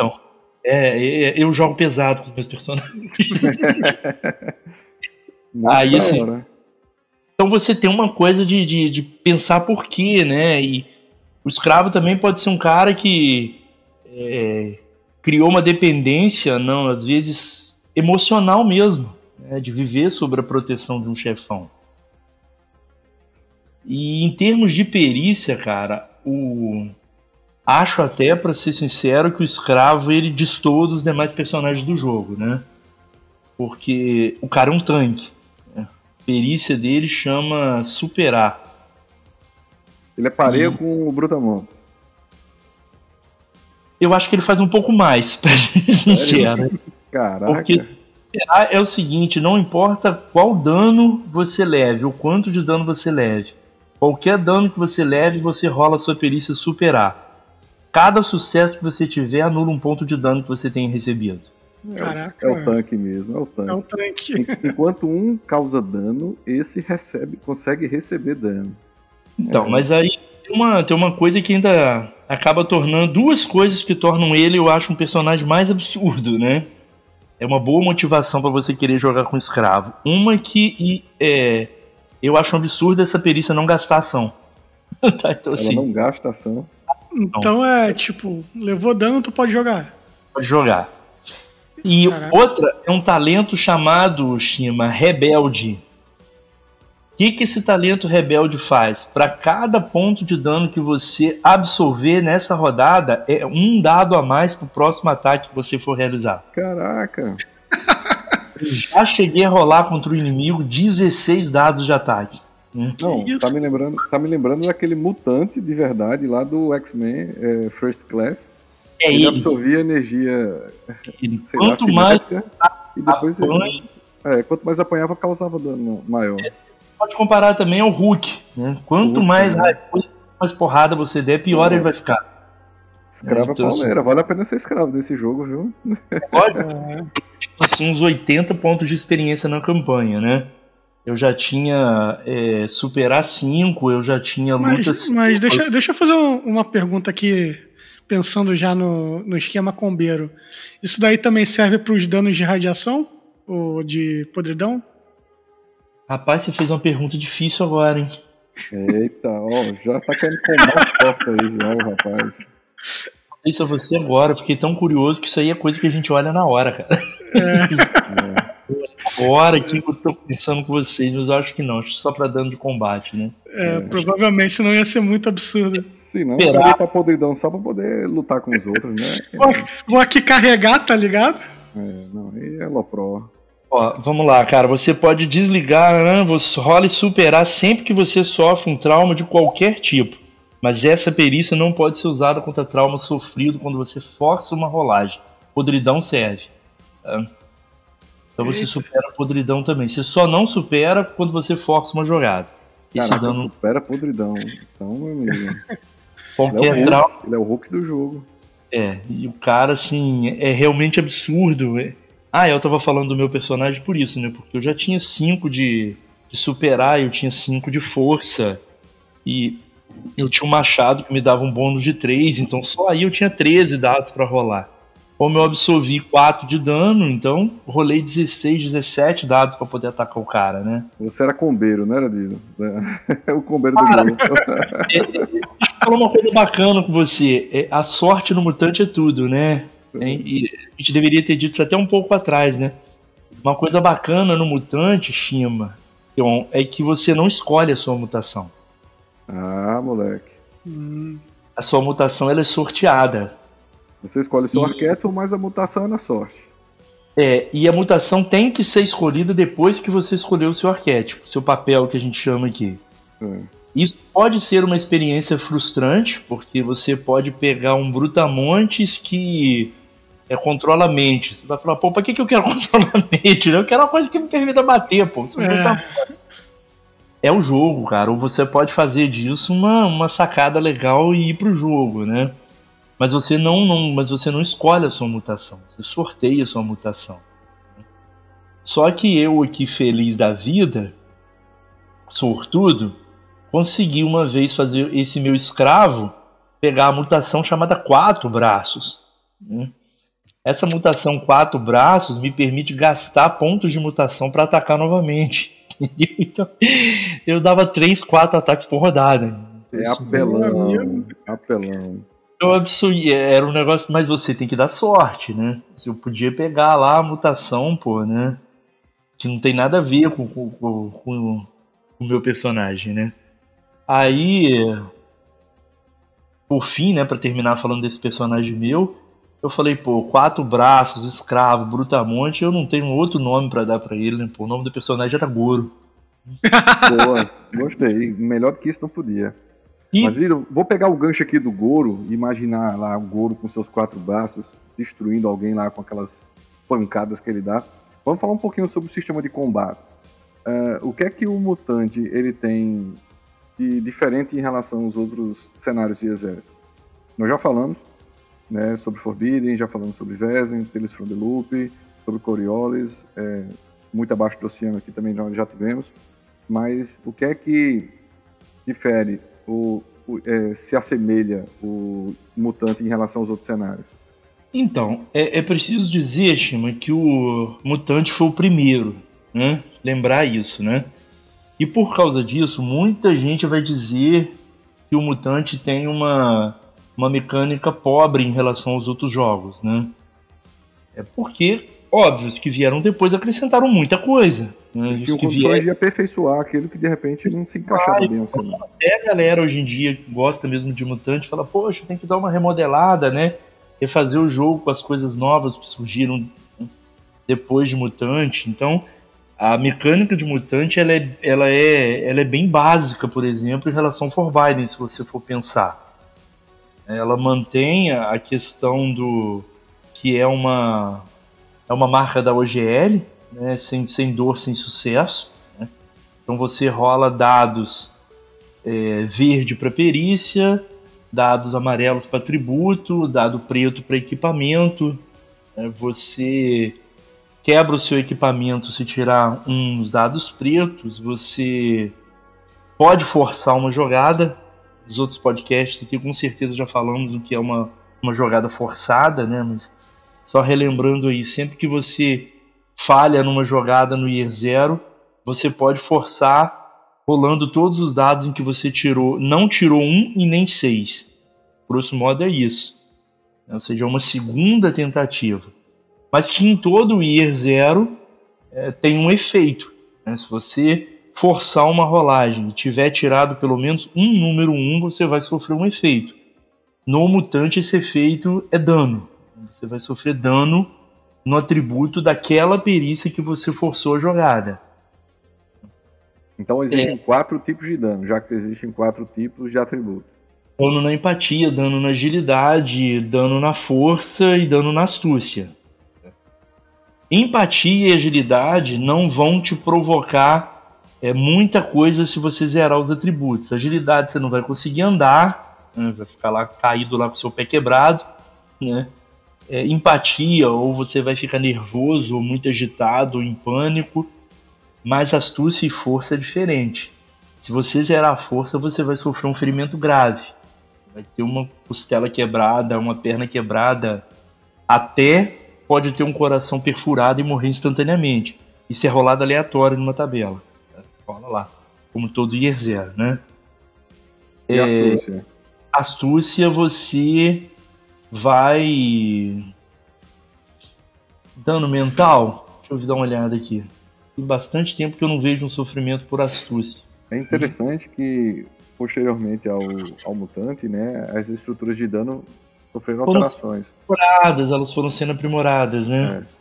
É, é, eu jogo pesado com os meus personagens. Aí, assim. Então você tem uma coisa de, de, de pensar por quê, né? E o escravo também pode ser um cara que é, criou uma dependência, não, às vezes emocional mesmo, né? de viver sob a proteção de um chefão. E em termos de perícia, cara, o acho até, pra ser sincero, que o escravo ele destoa dos demais personagens do jogo, né? Porque o cara é um tanque perícia dele chama superar. Ele é pareio E- com o Brutamontes. Eu acho que ele faz um pouco mais, pra ser sincero. Caraca. Porque é o seguinte, não importa qual dano você leve, o quanto de dano você leve. Qualquer dano que você leve, você rola a sua perícia superar. Cada sucesso que você tiver anula um ponto de dano que você tenha recebido. Caraca. É o tanque mesmo, é o tanque. É o tanque. En- Enquanto um causa dano, esse recebe, consegue receber dano. Então, mas aí tem uma, tem uma coisa que ainda acaba tornando. Duas coisas que tornam ele, eu acho, um personagem mais absurdo, né? É uma boa motivação pra você querer jogar com escravo. Uma que e, é, eu acho um absurdo essa perícia não gastar ação. tá, então, Ela assim, não gasta ação. Então é tipo, levou dano, tu pode jogar. pode jogar. E Caraca. outra é um talento chamado, Shima, Rebelde. O que, que esse talento rebelde faz? Para cada ponto de dano que você absorver nessa rodada, é um dado a mais pro próximo ataque que você for realizar. Caraca. Já cheguei a rolar contra o inimigo 16 dados de ataque. né? Não, isso? tá me lembrando, tá me lembrando daquele mutante de verdade lá do X-Men é, First Class. É ele ele. absorvia energia, ele. sei lá, Quanto mais e depois ele, apanha, é, quanto mais apanhava, causava dano maior. Pode comparar também ao Hulk. Né? Quanto Hulk, mais né? raivoso, mais porrada você der, pior É. ele vai ficar. Escravo é Então, pauleira. Vale a pena ser escravo desse jogo, viu? Pode É, assim, uns 80 pontos de experiência na campanha, né? Eu já tinha é, superar 5, eu já tinha mas lutas. mas deixa, deixa eu fazer um- uma pergunta aqui, pensando já no, no esquema combeiro. Isso daí também serve para os danos de radiação? Ou de podridão? Rapaz, você fez uma pergunta difícil agora, hein? Eita, ó, já tá querendo combar as portas aí, já, o rapaz. Isso a você agora, eu fiquei tão curioso que isso aí é coisa que a gente olha na hora, cara. É. Agora que eu tô conversando com vocês, mas eu acho que não, acho que só pra dano de combate, né? É, Provavelmente não ia ser muito absurdo. Se não, eu ia pra podridão só pra poder lutar com os outros, né? Vou, vou aqui carregar, tá ligado? É, não, aí é Lopró. Ó, vamos lá, cara. Você pode desligar, né? Você rola e superar sempre que você sofre um trauma de qualquer tipo. Mas essa perícia não pode ser usada contra trauma sofrido quando você força uma rolagem. Podridão serve. tá? Então você Eita. supera a podridão também. Você só não supera quando você força uma jogada. Esse Caraca, dano, supera podridão. Então, meu amigo, ele é, qualquer o Hulk, trauma. ele é o Hulk do jogo. É, e o cara, assim, é realmente absurdo. é. Ah, eu tava falando do meu personagem por isso, né? Porque eu já tinha 5 de, de superar, eu tinha 5 de força. E eu tinha um machado que me dava um bônus de 3, então só aí eu tinha 13 dados pra rolar. Como eu absorvi 4 de dano, então rolei 16, 17 dados pra poder atacar o cara, né? Você era combeiro, não era, Dino? É o combeiro do Cara. jogo. Deixa eu falar uma coisa bacana com você. É, a sorte no mutante é tudo, né? Hein? E a gente deveria ter dito isso até um pouco atrás, né? Uma coisa bacana no mutante, Shima, é que você não escolhe a sua mutação. Ah, moleque. Hum, A sua mutação ela é sorteada. Você escolhe o seu E- arquétipo, mas a mutação é na sorte. É, e a mutação tem que ser escolhida depois que você escolheu o seu arquétipo, seu papel que a gente chama aqui. É. Isso pode ser uma experiência frustrante, porque você pode pegar um Brutamontes que é, controla a mente. Você vai falar, pô, pra que, que eu quero controlar a mente? Eu quero uma coisa que me permita bater, pô. São É. Brutamontes. É o jogo, cara. Ou você pode fazer disso uma, uma sacada legal e ir pro jogo, né? Mas você não, não, mas você não escolhe a sua mutação. Você sorteia a sua mutação. Só que eu aqui feliz da vida, sortudo, consegui uma vez fazer esse meu escravo pegar a mutação chamada quatro braços. né? Essa mutação quatro braços me permite gastar pontos de mutação para atacar novamente. Então, eu dava três, quatro ataques por rodada. É apelão. Apelão. eu absurdo, era um negócio, mas você tem que dar sorte, né? Se eu podia pegar lá a mutação, pô, né? Que não tem nada a ver com, com, com- com o meu personagem, né? Aí, por fim, né, pra terminar falando desse personagem meu, eu falei, pô, quatro braços, escravo, brutamonte, eu não tenho outro nome pra dar pra ele, né? Pô, o nome do personagem era Goro. Boa, gostei. Melhor do que isso não podia. E Mas, Iro, vou pegar o gancho aqui do Goro e imaginar lá o Goro com seus quatro braços destruindo alguém lá com aquelas pancadas que ele dá. Vamos falar um pouquinho sobre o sistema de combate. Eh, o que é que o mutante ele tem de diferente em relação aos outros cenários de exército? Nós já falamos né, sobre Forbidden, já falamos sobre Vezem, Tales from the Loop, sobre Coriolis, é, muito abaixo do oceano aqui também nós já tivemos. Mas o que é que difere, o, o é, se assemelha o mutante em relação aos outros cenários? Então, é, é preciso dizer, Shima, que o mutante foi o primeiro, né? Lembrar isso, né? E por causa disso, muita gente vai dizer que o mutante tem uma uma mecânica pobre em relação aos outros jogos, né? É porque, óbvios que vieram depois acrescentaram muita coisa. Né? Os que vieram de aperfeiçoar aquilo que de repente não se encaixava bem assim. Até a galera hoje em dia gosta mesmo de mutante fala, poxa, tem que dar uma remodelada, né? Refazer o jogo com as coisas novas que surgiram depois de mutante. Então, a mecânica de mutante ela é, ela é, ela é bem básica, por exemplo, em relação ao Forbidden, se você for pensar. Ela mantém a questão do que é uma é uma marca da OGL, né, sem, sem dor, sem sucesso. Né? Então você rola dados é, verde para perícia, dados amarelos para tributo, dado preto para equipamento. Né? Você quebra o seu equipamento se tirar uns dados pretos. Você pode forçar uma jogada, dos outros podcasts aqui, com certeza já falamos o que é uma, uma jogada forçada, né? Mas só relembrando aí, sempre que você falha numa jogada no Year Zero, você pode forçar rolando todos os dados em que você tirou, não tirou um e nem seis. Grosso modo é isso. Ou seja, é uma segunda tentativa. Mas que em todo o Year Zero é, tem um efeito. Né? Se você forçar uma rolagem e tiver tirado pelo menos um número 1, você vai sofrer um efeito. No mutante, esse efeito é dano. Você vai sofrer dano no atributo daquela perícia que você forçou a jogada. Então existem é. quatro tipos de dano, já que existem quatro tipos de atributos. Dano na empatia, dano na agilidade, dano na força e dano na astúcia. Empatia e agilidade não vão te provocar é muita coisa se você zerar os atributos. Agilidade você não vai conseguir andar, né? vai ficar lá caído lá com o seu pé quebrado, né? É, empatia, ou você vai ficar nervoso, ou muito agitado, ou em pânico. Mas astúcia e força é diferente. Se você zerar a força, você vai sofrer um ferimento grave. Vai ter uma costela quebrada, uma perna quebrada, até pode ter um coração perfurado e morrer instantaneamente. Isso é rolado aleatório numa tabela rola lá. Como todo Year Zero, né? E é, astúcia? Astúcia, você vai. Dano mental? Deixa eu dar uma olhada aqui. Tem bastante tempo que eu não vejo um sofrimento por astúcia. É interessante que, posteriormente ao, ao mutante, né, as estruturas de dano sofreram alterações. Aprimoradas, elas foram sendo aprimoradas, né? É.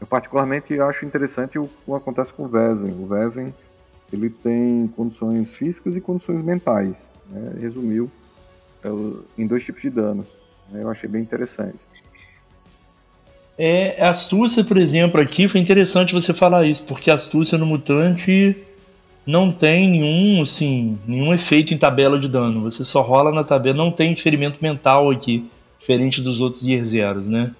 Eu particularmente acho interessante o que acontece com o Vezem. O Vezem ele tem condições físicas e condições mentais. Né? Resumiu é, em dois tipos de dano. Né? Eu achei bem interessante. É, astúcia, por exemplo, aqui foi interessante você falar isso, porque astúcia no mutante não tem nenhum, assim, nenhum efeito em tabela de dano. Você só rola na tabela, não tem ferimento mental aqui, diferente dos outros Year Zeros, né?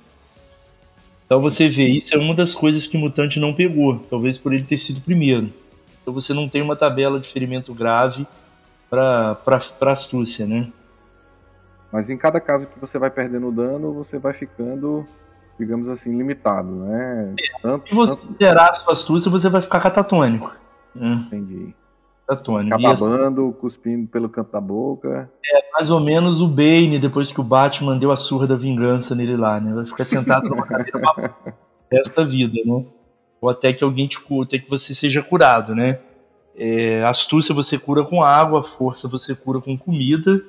Então você vê, isso é uma das coisas que o Mutante não pegou, talvez por ele ter sido primeiro. Então você não tem uma tabela de ferimento grave para astúcia, né? Mas em cada caso que você vai perdendo dano, você vai ficando, digamos assim, limitado, né? É, tanto, se você tanto... zerar a sua astúcia, você vai ficar catatônico. Né? Entendi. Tony. Ficar babando, cuspindo pelo canto da boca. É mais ou menos o Bane depois que o Batman deu a surra da vingança nele lá, né? Vai ficar sentado numa cadeira esta vida, né? Ou até que alguém te cure, até que você seja curado, né? É, astúcia você cura com água, força você cura com comida,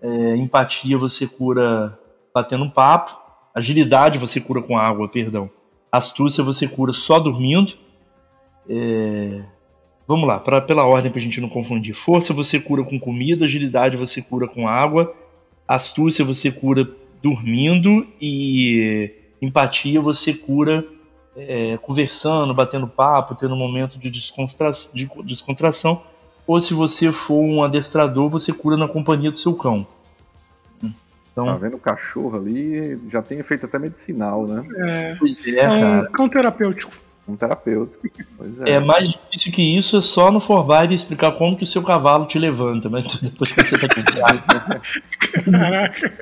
é, empatia você cura batendo um papo, agilidade você cura com água, perdão. Astúcia você cura só dormindo. É, Vamos lá, pra, pela ordem para a gente não confundir. Força você cura com comida, agilidade você cura com água, astúcia você cura dormindo e empatia você cura é, conversando, batendo papo, tendo um momento de, descontra de descontração. Ou se você for um adestrador, você cura na companhia do seu cão. Tá Então, vendo o cachorro ali? Já tem efeito até medicinal, né? É, pois é, é um cara. cão terapêutico. Um terapeuta. Pois é. É mais difícil que isso, é só no Forvide explicar como que o seu cavalo te levanta, mas depois que você tá comprado. Caraca.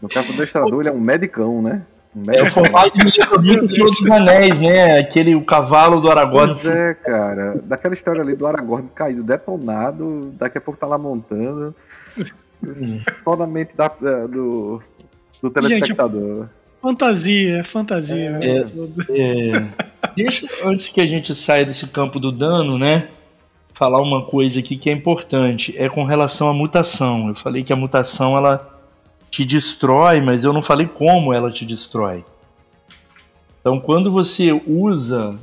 No caso do adestrador, ele é um medicão, né? Um É, o medicão. Forvide me lembra muito o Senhor dos Anéis, né? Aquele o cavalo do Aragorn. Pois é, cara. Daquela história ali do Aragorn caído, detonado, daqui a pouco tá lá montando. Só na mente da- da- do, do telespectador. Fantasia, é fantasia. né? É. É, deixa, antes que a gente saia desse campo do dano, né? Falar uma coisa aqui que é importante. É com relação à mutação. Eu falei que a mutação ela te destrói, mas eu não falei como ela te destrói. Então, quando você usa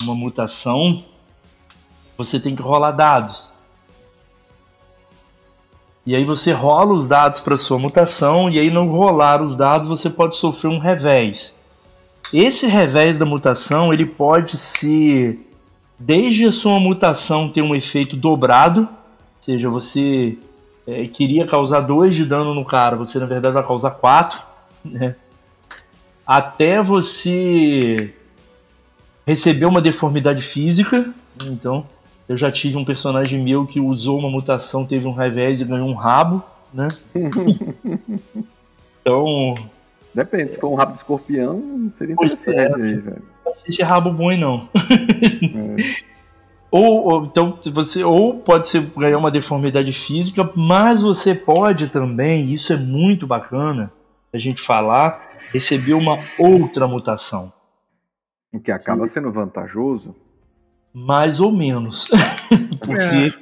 uma mutação, você tem que rolar dados. E aí você rola os dados para sua mutação, e aí no rolar os dados você pode sofrer um revés. Esse revés da mutação, ele pode ser desde a sua mutação ter um efeito dobrado, ou seja, você é, queria causar 2 de dano no cara, você na verdade vai causar 4, né? Até você receber uma deformidade física, então eu já tive um personagem meu que usou uma mutação, teve um revés e ganhou um rabo, né? então, Depende, se for um rabo de escorpião, seria Pois interessante aí, velho. não sei se é rabo bom não. É. Ou, ou- então você ou pode ser ganhar uma deformidade física, mas você pode também, isso é muito bacana a gente falar, receber uma outra mutação, O que acaba sendo vantajoso. Mais ou menos. porque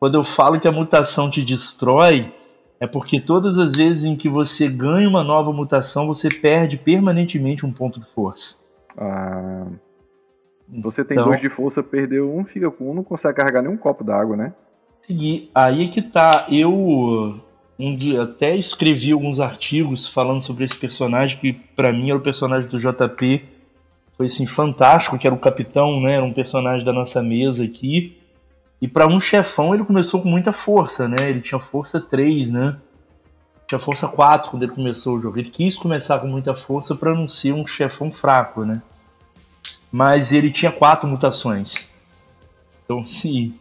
quando eu falo que a mutação te destrói, é porque todas as vezes em que você ganha uma nova mutação, você perde permanentemente um ponto de força. Ah, você tem Então- dois de força, perdeu um, fica com um, não consegue carregar nem um copo d'água, né? seguir. Aí é que tá. Eu um dia até escrevi alguns artigos falando sobre esse personagem que pra mim era o personagem do JP. Foi assim fantástico, que era o capitão, né? Era um personagem da nossa mesa aqui. E pra um chefão ele começou com muita força, né? Ele tinha força 3, né? Tinha força 4 quando ele começou o jogo. Ele quis começar com muita força pra não ser um chefão fraco, né? Mas ele tinha quatro mutações. Então, sim,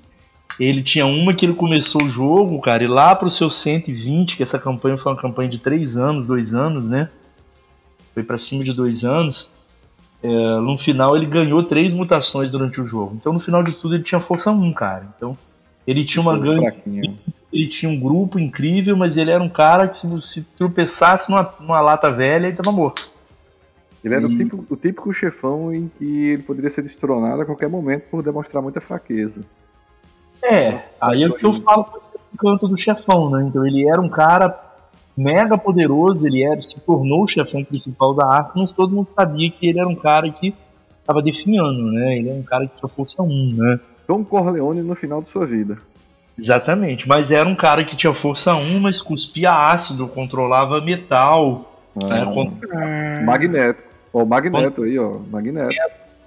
ele tinha uma que ele começou o jogo, cara, e lá pro seu 120, que essa campanha foi uma campanha de 3 anos, 2 anos, né? Foi pra cima de 2 anos. É, no final ele ganhou três mutações durante o jogo. Então no final de tudo ele tinha força 1, cara. Então ele tinha uma gangue, ele tinha um grupo incrível, mas ele era um cara que se você tropeçasse numa, numa lata velha, ele tava morto. Ele era o E- típico, o típico chefão em que ele poderia ser destronado a qualquer momento por demonstrar muita fraqueza. É, Nossa, aí é o que eu falo com esse canto do chefão, né? Então ele era um cara mega poderoso, ele era, se tornou o chefão principal da Arca, mas todo mundo sabia que ele era um cara que estava definhando, né? Ele era um cara que tinha força 1, né? Tom Corleone no final de sua vida. Exatamente, mas era um cara que tinha força 1, mas cuspia ácido, controlava metal, né? Ah, Con- Ah, Magneto. Ó, o Magneto aí, ó. Magneto.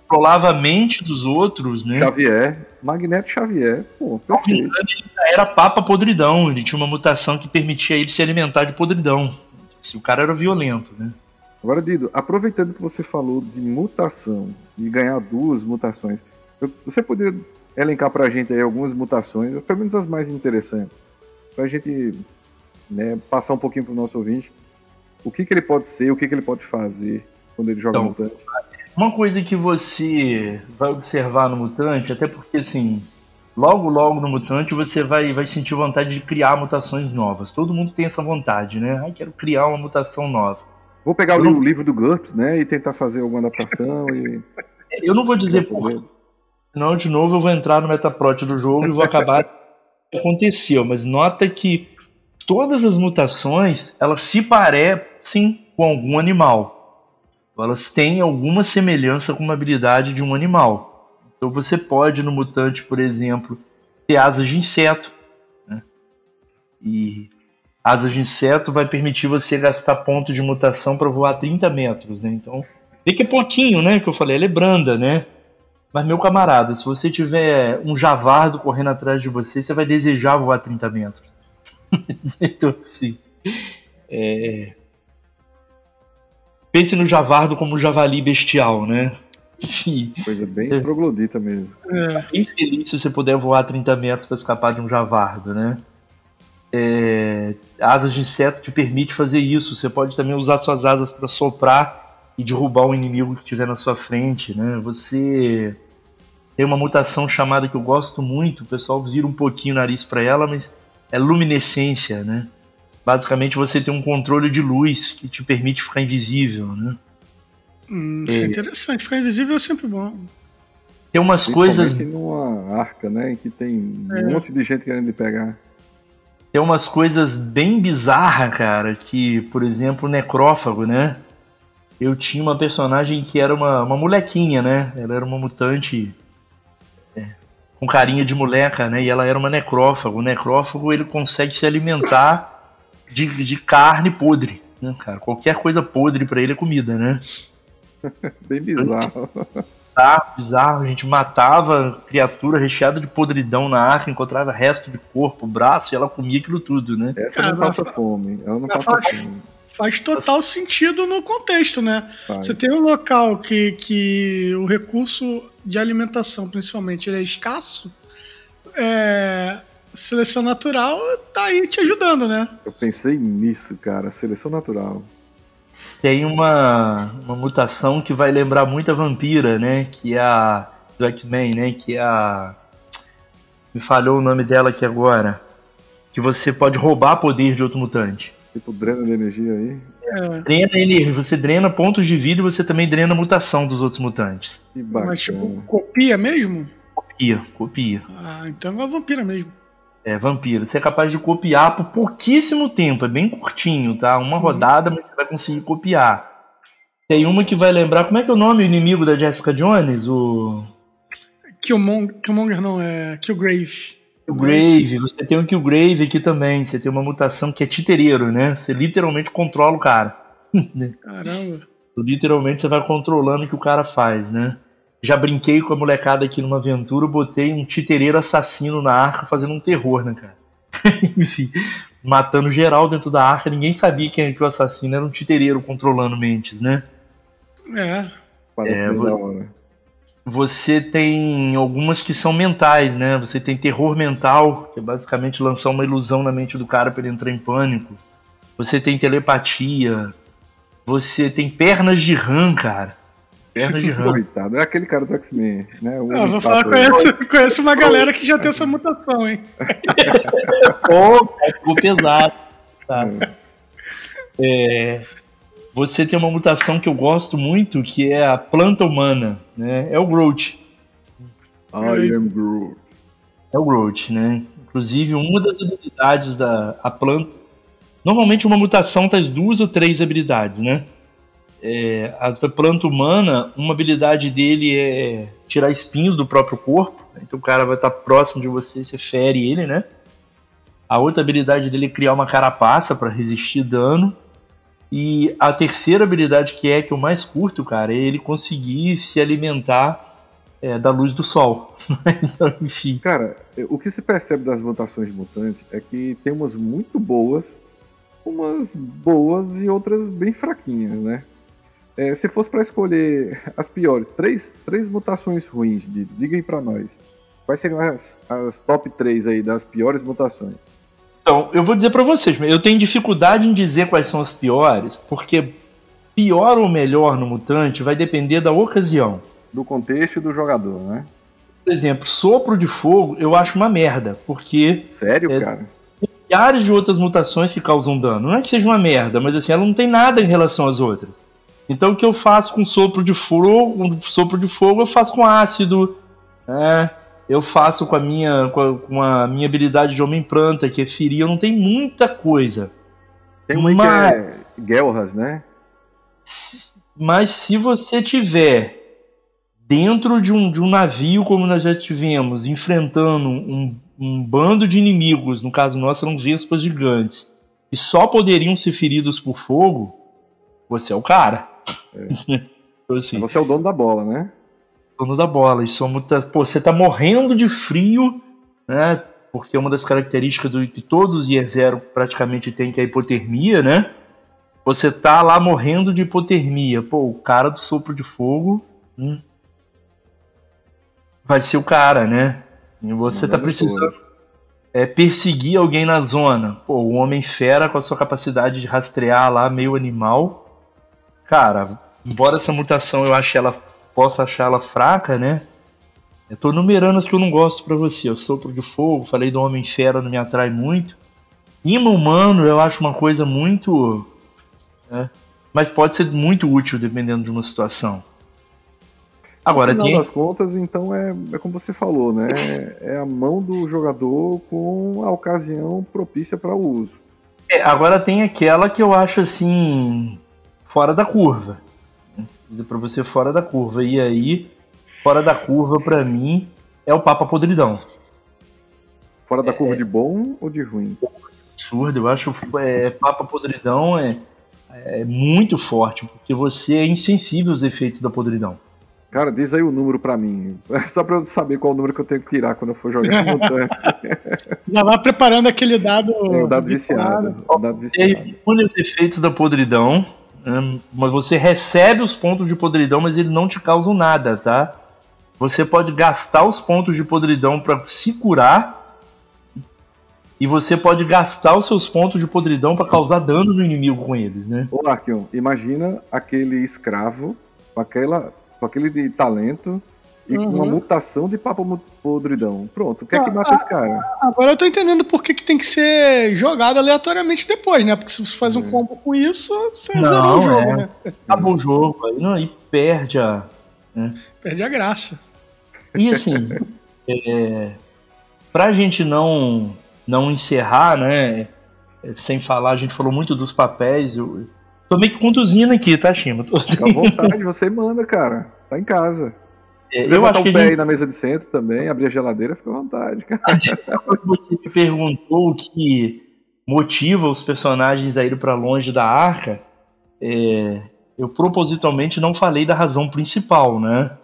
Controlava a mente dos outros, né? Xavier. Magneto Xavier. Pô, perfeito. Era papa podridão, ele tinha uma mutação que permitia ele se alimentar de podridão. Se o cara era violento, né? Agora, Dido, aproveitando que você falou de mutação e ganhar duas mutações, você poderia elencar pra gente aí algumas mutações, pelo menos as mais interessantes, pra gente né, passar um pouquinho pro nosso ouvinte o que, que ele pode ser, o que, que ele pode fazer quando ele joga Então, mutante. Uma coisa que você vai observar no mutante, até porque assim, logo logo no mutante você vai, vai sentir vontade de criar mutações novas. Todo mundo tem essa vontade, né? Ai, quero criar uma mutação nova. Vou pegar o não- livro do GURPS, né, e tentar fazer alguma adaptação e... Eu não vou dizer por senão de novo eu vou entrar no metaplot do jogo e vou acabar o que aconteceu, mas nota que todas as mutações, elas se parecem com algum animal. Elas têm alguma semelhança com uma habilidade de um animal. Então você pode no mutante, por exemplo, ter asas de inseto, né? E asas de inseto vai permitir você gastar ponto de mutação para voar 30 metros, né? Então, vê que é pouquinho, né? Que eu falei, ela é branda, né? Mas, meu camarada, se você tiver um javardo correndo atrás de você, você vai desejar voar 30 metros. então, sim. É... Pense no javardo como um javali bestial, né? Coisa bem troglodita mesmo. É. Bem feliz se você puder voar 30 metros para escapar de um javardo, né? É, asas de inseto te permite fazer isso. Você pode também usar suas asas para soprar e derrubar o inimigo que estiver na sua frente, né? Você tem uma mutação chamada que eu gosto muito, o pessoal vira um pouquinho o nariz para ela, mas é luminescência, né? Basicamente você tem um controle de luz que te permite ficar invisível, né? Hum, isso é interessante. Ficar invisível é sempre bom. Tem umas coisas numa arca, né? Em que tem É. um monte de gente querendo pegar. Tem umas coisas bem bizarras, cara, que, por exemplo, o necrófago, né? Eu tinha uma personagem que era uma, uma molequinha, né? Ela era uma mutante é, com carinha de moleca, né? E ela era uma necrófago. O necrófago, ele consegue se alimentar de, de carne podre, né, cara? Qualquer coisa podre pra ele é comida, né? Bem bizarro. Tá, bizarro. A gente matava criatura recheada de podridão na arca, encontrava resto de corpo, braço, e ela comia aquilo tudo, né? Essa Cara, não passa mas- fome. Ela não mas passa faz- fome. Faz total sentido no contexto, né? Faz. Você tem um local que, que o recurso de alimentação, principalmente, ele é escasso. É, seleção natural tá aí te ajudando, né? Eu pensei nisso, cara. Seleção natural. Tem uma, uma mutação que vai lembrar muito a vampira, né? Que é a. Do X-Men, né? Que é a. Me falhou o nome dela aqui agora. Que você pode roubar poder de outro mutante. Tipo, dreno de energia aí. Drena ele, você drena pontos de vida e você também drena a mutação dos outros mutantes. Mas, tipo, copia mesmo? Copia, copia. Ah, então é uma vampira mesmo. É, vampiro. Você é capaz de copiar por pouquíssimo tempo, é bem curtinho, tá? Uma rodada, mas você vai conseguir copiar. Tem uma que vai lembrar. Como é que é o nome, o inimigo da Jessica Jones? O. Killmonger, Killmonger não, é Killgrave. Killgrave. Você tem o Killgrave aqui também. Você tem uma mutação que é titereiro, né? Você literalmente controla o cara. Caramba. Literalmente você vai controlando o que o cara faz, né? Já brinquei com a molecada aqui numa aventura, botei um titereiro assassino na arca fazendo um terror, né, cara? Enfim, matando geral dentro da arca, ninguém sabia quem que o assassino era um titereiro controlando mentes, né? É. Parece É, da hora. Você tem algumas que são mentais, né? Você tem terror mental, que é basicamente lançar uma ilusão na mente do cara para ele entrar em pânico. Você tem telepatia. Você tem pernas de rã, cara. Pernas de rã. Coitado. É aquele cara do X-Men, né? O Ah, vou falar, conheço, conheço uma galera que já tem essa mutação, hein? Pô, ficou pesado. Tá. É, você tem uma mutação que eu gosto muito, que é a planta humana, né? É o Groot. I am Groot. É o Groot, né? Inclusive, uma das habilidades da a planta. Normalmente, uma mutação tem duas ou três habilidades, né? É, a planta humana, uma habilidade dele é tirar espinhos do próprio corpo. né? Então, o cara vai estar próximo de você, você fere ele, né? A outra habilidade dele é criar uma carapaça para resistir dano. E a terceira habilidade, que é que eu mais curto, cara, é ele conseguir se alimentar é, da luz do sol. então, enfim. Cara, o que se percebe das mutações de mutante é que tem umas muito boas, umas boas e outras bem fraquinhas, né? É, se fosse pra escolher as piores, três, três mutações ruins, de, diga aí pra nós. Quais seriam as, as top 3 aí das piores mutações? Então, eu vou dizer pra vocês, eu tenho dificuldade em dizer quais são as piores, porque pior ou melhor no mutante vai depender da ocasião. Do contexto e do jogador, né? Por exemplo, sopro de fogo eu acho uma merda, porque Sério, É. cara? milhares de outras mutações que causam dano. Não é que seja uma merda, mas assim, ela não tem nada em relação às outras. Então o que eu faço com sopro de fogo, um sopro de fogo eu faço com ácido, né? Eu faço com a minha com a, com a minha habilidade de homem planta, que é ferir, eu não tenho muita coisa. Tem uma Mas- que é Gelras, né? Mas se você tiver dentro de um, de um navio, como nós já tivemos, enfrentando um, um bando de inimigos, no caso nosso eram vespas gigantes, e só poderiam ser feridos por fogo, você é o cara. Então, assim, Você é o dono da bola, né? dono da bola. Isso é muita. Pô, você tá morrendo de frio, né? Porque uma das características do que todos os Year Zero praticamente tem, que é a hipotermia, né? Você tá lá morrendo de hipotermia. Pô, o cara do sopro de fogo hum, vai ser o cara, né? E você tá precisando é, perseguir alguém na zona. Pô, o Homem Fera com a sua capacidade de rastrear lá, meio animal. Cara, embora essa mutação eu ache ela possa achar ela fraca, né? Eu tô numerando as que eu não gosto para você. Eu sopro de fogo, falei do Homem Fera, não me atrai muito. Imã humano eu acho uma coisa muito. Né? Mas pode ser muito útil dependendo de uma situação. Agora, no final tem... das contas, então, é, é como você falou, né? É a mão do jogador com a ocasião propícia para o uso. É, agora tem aquela que eu acho assim. Fora da curva. Dizer para você fora da curva. E aí, fora da curva, para mim, é o Papa Podridão. Fora da é, curva de bom ou de ruim? Absurdo, eu acho é, Papa Podridão é, é muito forte, porque você é insensível aos efeitos da podridão. Cara, diz aí o número pra mim. Só pra eu saber qual o número que eu tenho que tirar quando eu for jogar Já vai preparando aquele dado. É, o dado viciado. O dado viciado. Os efeitos da podridão? Mas você recebe os pontos de podridão, mas ele não te causa nada, tá? Você pode gastar os pontos de podridão para se curar. E você pode gastar os seus pontos de podridão para causar dano no inimigo com eles, né? Ô, Arkion, imagina aquele escravo com aquela com aquele talento e uhum. com uma mutação de papo podridão. Pronto, o que é que ah, mata esse cara? Agora eu tô entendendo por que, que tem que ser jogado aleatoriamente depois, né? Porque se você faz um é. combo com isso, você não, zerou o jogo, é. né? Acabou o jogo, aí, não, aí perde a. Né? Perde a graça. E assim, é, pra gente não, não encerrar, né? Sem falar, a gente falou muito dos papéis. Eu, Tô meio que conduzindo aqui, tá, Shima? Tô... Fica à vontade, você manda, cara. Tá em casa. É, eu acho que pé gente... aí na mesa de centro também, abrir a geladeira, fica à vontade, cara. Você me perguntou o que motiva os personagens a ir para longe da arca. É... eu propositalmente não falei da razão principal, né?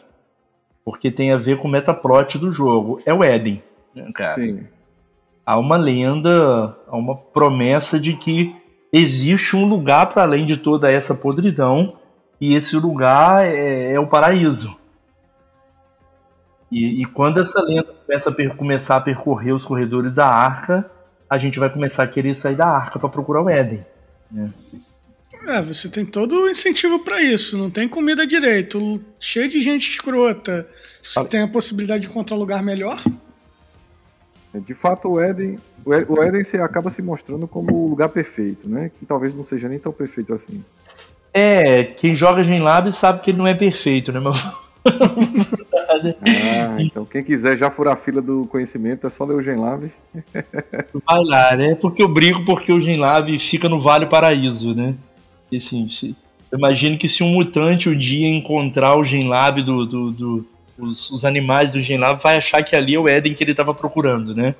Porque tem a ver com o metaplot do jogo. É o Éden, né, cara? Sim. Há uma lenda, há uma promessa de que existe um lugar para além de toda essa podridão e esse lugar é, é o paraíso. E, e, quando essa lenda começa a começar a percorrer os corredores da arca, a gente vai começar a querer sair da arca para procurar o Éden. Né? É, você tem todo o incentivo para isso. Não tem comida direito, cheio de gente escrota. Você tem a possibilidade de encontrar um lugar melhor. De fato, o Éden, o Éden se acaba se mostrando como o lugar perfeito, né? Que talvez não seja nem tão perfeito assim. É, quem joga Genlab sabe que ele não é perfeito, né, meu? Ah, então quem quiser já furar a fila do conhecimento é só ler o Genlab. Vai lá, né? Porque eu brinco porque o Genlab fica no Vale Paraíso, né? E assim, se, eu imagino que se um mutante um dia encontrar o Genlab do, do, do os, os animais do Genlab vai achar que ali é o Éden que ele estava procurando, né?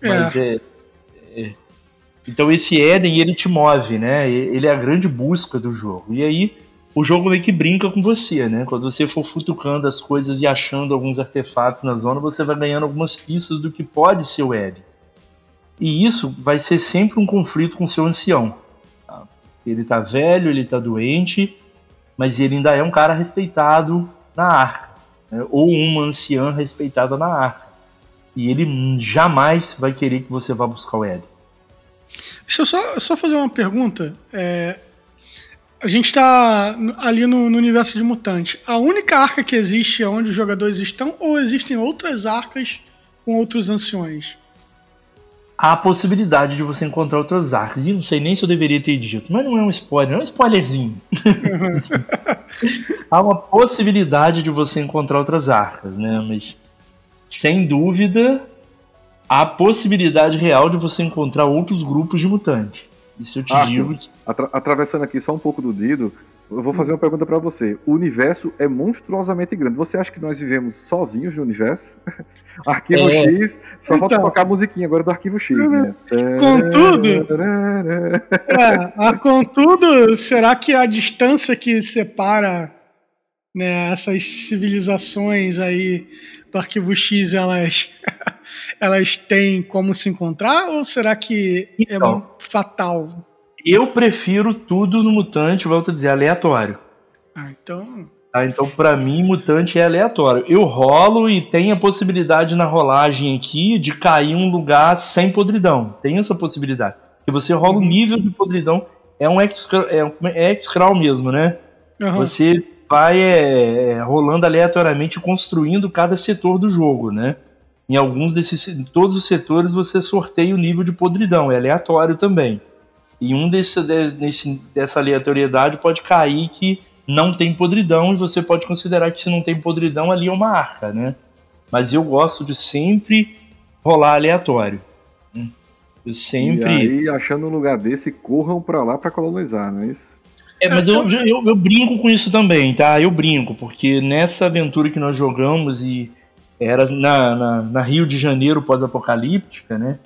É. Mas é, é, Então esse Éden, ele te move, né? Ele é a grande busca do jogo. E aí o jogo meio que brinca com você, né? Quando você for futucando as coisas e achando alguns artefatos na zona, você vai ganhando algumas pistas do que pode ser o Éden. E isso vai ser sempre um conflito com o seu ancião. Tá? Ele tá velho, ele tá doente, mas ele ainda é um cara respeitado na arca né, ou uma anciã respeitada na arca. E ele jamais vai querer que você vá buscar o Ed. Deixa eu só, só fazer uma pergunta. É, a gente está ali no, no, universo de mutante. A única arca que existe é onde os jogadores estão, ou existem outras arcas com outros anciões? Há a possibilidade de você encontrar outras arcas. E não sei nem se eu deveria ter dito, mas não é um spoiler, é um spoilerzinho. Há uma possibilidade de você encontrar outras arcas, né? Mas sem dúvida há a possibilidade real de você encontrar outros grupos de mutante. Isso eu te ah, digo. Atra atravessando aqui só um pouco do Dido, eu vou fazer uma pergunta para você. O universo é monstruosamente grande. Você acha que nós vivemos sozinhos no universo? Arquivo é. X, só então, falta tocar a musiquinha agora do Arquivo X, né? Contudo, é, contudo, será que a distância que separa né, essas civilizações aí do Arquivo X, elas, elas têm como se encontrar ou será que é então, é fatal? Eu prefiro tudo no mutante, volto a dizer, aleatório. Ah, então. Tá, então, para mim, mutante é aleatório. Eu rolo e tem a possibilidade na rolagem aqui de cair um lugar sem podridão. Tem essa possibilidade. Que você rola o nível de podridão. É um X-Crawl é, é mesmo, né? Aham. Você vai é, é, rolando aleatoriamente construindo cada setor do jogo, né? Em alguns desses, em todos os setores você sorteia o nível de podridão, é aleatório também. E um desse, desse, dessa aleatoriedade pode cair que não tem podridão e você pode considerar que se não tem podridão ali é uma arca, né? Mas eu gosto de sempre rolar aleatório. Eu sempre. E aí, achando um lugar desse, corram pra lá pra colonizar, não é isso? É, mas eu, eu, eu brinco com isso também, tá? Eu brinco, porque nessa aventura que nós jogamos e era na, na, na Rio de Janeiro pós-apocalíptica, né?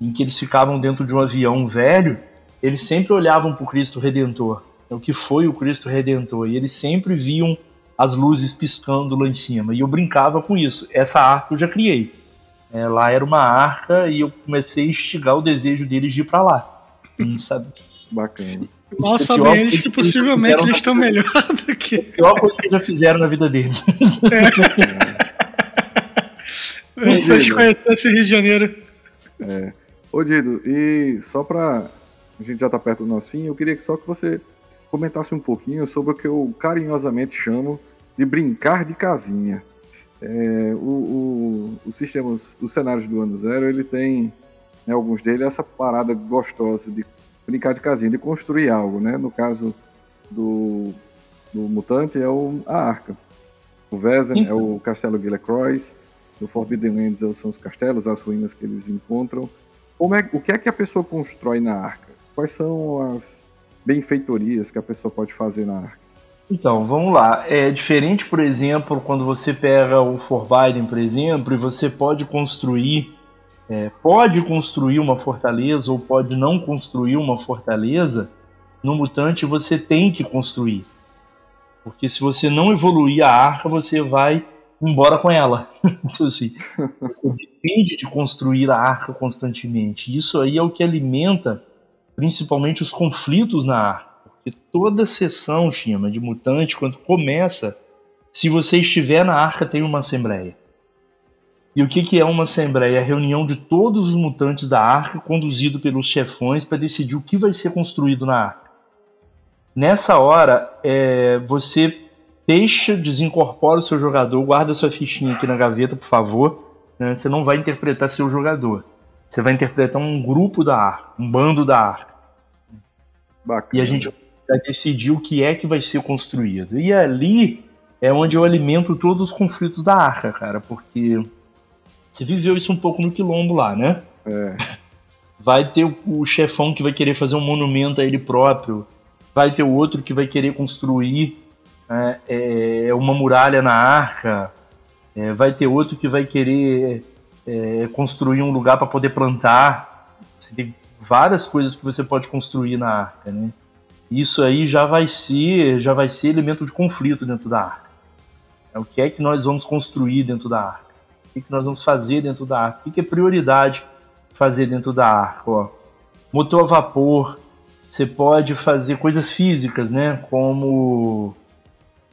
Em que eles ficavam dentro de um avião velho, eles sempre olhavam pro Cristo Redentor. É o que foi o Cristo Redentor. E eles sempre viam as luzes piscando lá em cima. E eu brincava com isso. Essa arca eu já criei. É, lá era uma arca e eu comecei a instigar o desejo deles de ir pra lá. Sabe? Bacana. Mal sabem eles que que possivelmente eles estão na- melhor do que. A pior coisa que já fizeram na vida deles. Se eles conhecessem o Rio de Janeiro. Ô Dido, e só pra. A gente já tá perto do nosso fim, eu queria que só que você comentasse um pouquinho sobre o que eu carinhosamente chamo de brincar de casinha. É, o, o, os sistemas, os cenários do ano zero, ele tem, né, alguns deles, essa parada gostosa de brincar de casinha, de construir algo, né? No caso do, do Mutante é o, a Arca. O Vezem é o Castelo Gillecroix, o Forbidden Lands são os castelos, as ruínas que eles encontram. Como é, o que é que a pessoa constrói na Arca? Quais são as benfeitorias que a pessoa pode fazer na Arca? Então, vamos lá. É diferente, por exemplo, quando você pega o Forbidden, por exemplo, e você pode construir, é, pode construir uma fortaleza ou pode não construir uma fortaleza. No Mutante você tem que construir, porque se você não evoluir a arca, você vai embora com ela. Então, assim, depende de construir a arca constantemente. Isso aí é o que alimenta, principalmente, os conflitos na arca. Porque toda sessão, Shima, de mutante, quando começa, se você estiver na arca, tem uma assembleia. E o que, que é uma assembleia? É a reunião de todos os mutantes da arca, conduzido pelos chefões, para decidir o que vai ser construído na arca. Nessa hora, é, você deixa, desincorpora o seu jogador, guarda sua fichinha aqui na gaveta, por favor. né? Você não vai interpretar seu jogador. Você vai interpretar um grupo da arca, um bando da arca. Bacana. E a gente vai decidir o que é que vai ser construído. E ali é onde eu alimento todos os conflitos da arca, cara, porque você viveu isso um pouco no quilombo lá, né? É. Vai ter o, chefão que vai querer fazer um monumento a ele próprio, vai ter o outro que vai querer construir né, é, uma muralha na arca, é, vai ter outro que vai querer é, construir um lugar para poder plantar. Você tem várias coisas que você pode construir na arca, né? Isso aí já vai ser, já vai ser elemento de conflito dentro da arca. É o que é que nós vamos construir dentro da arca? O que, nós vamos fazer dentro da arca? O que é prioridade fazer dentro da arca? Ó, motor a vapor, você pode fazer coisas físicas, né? Como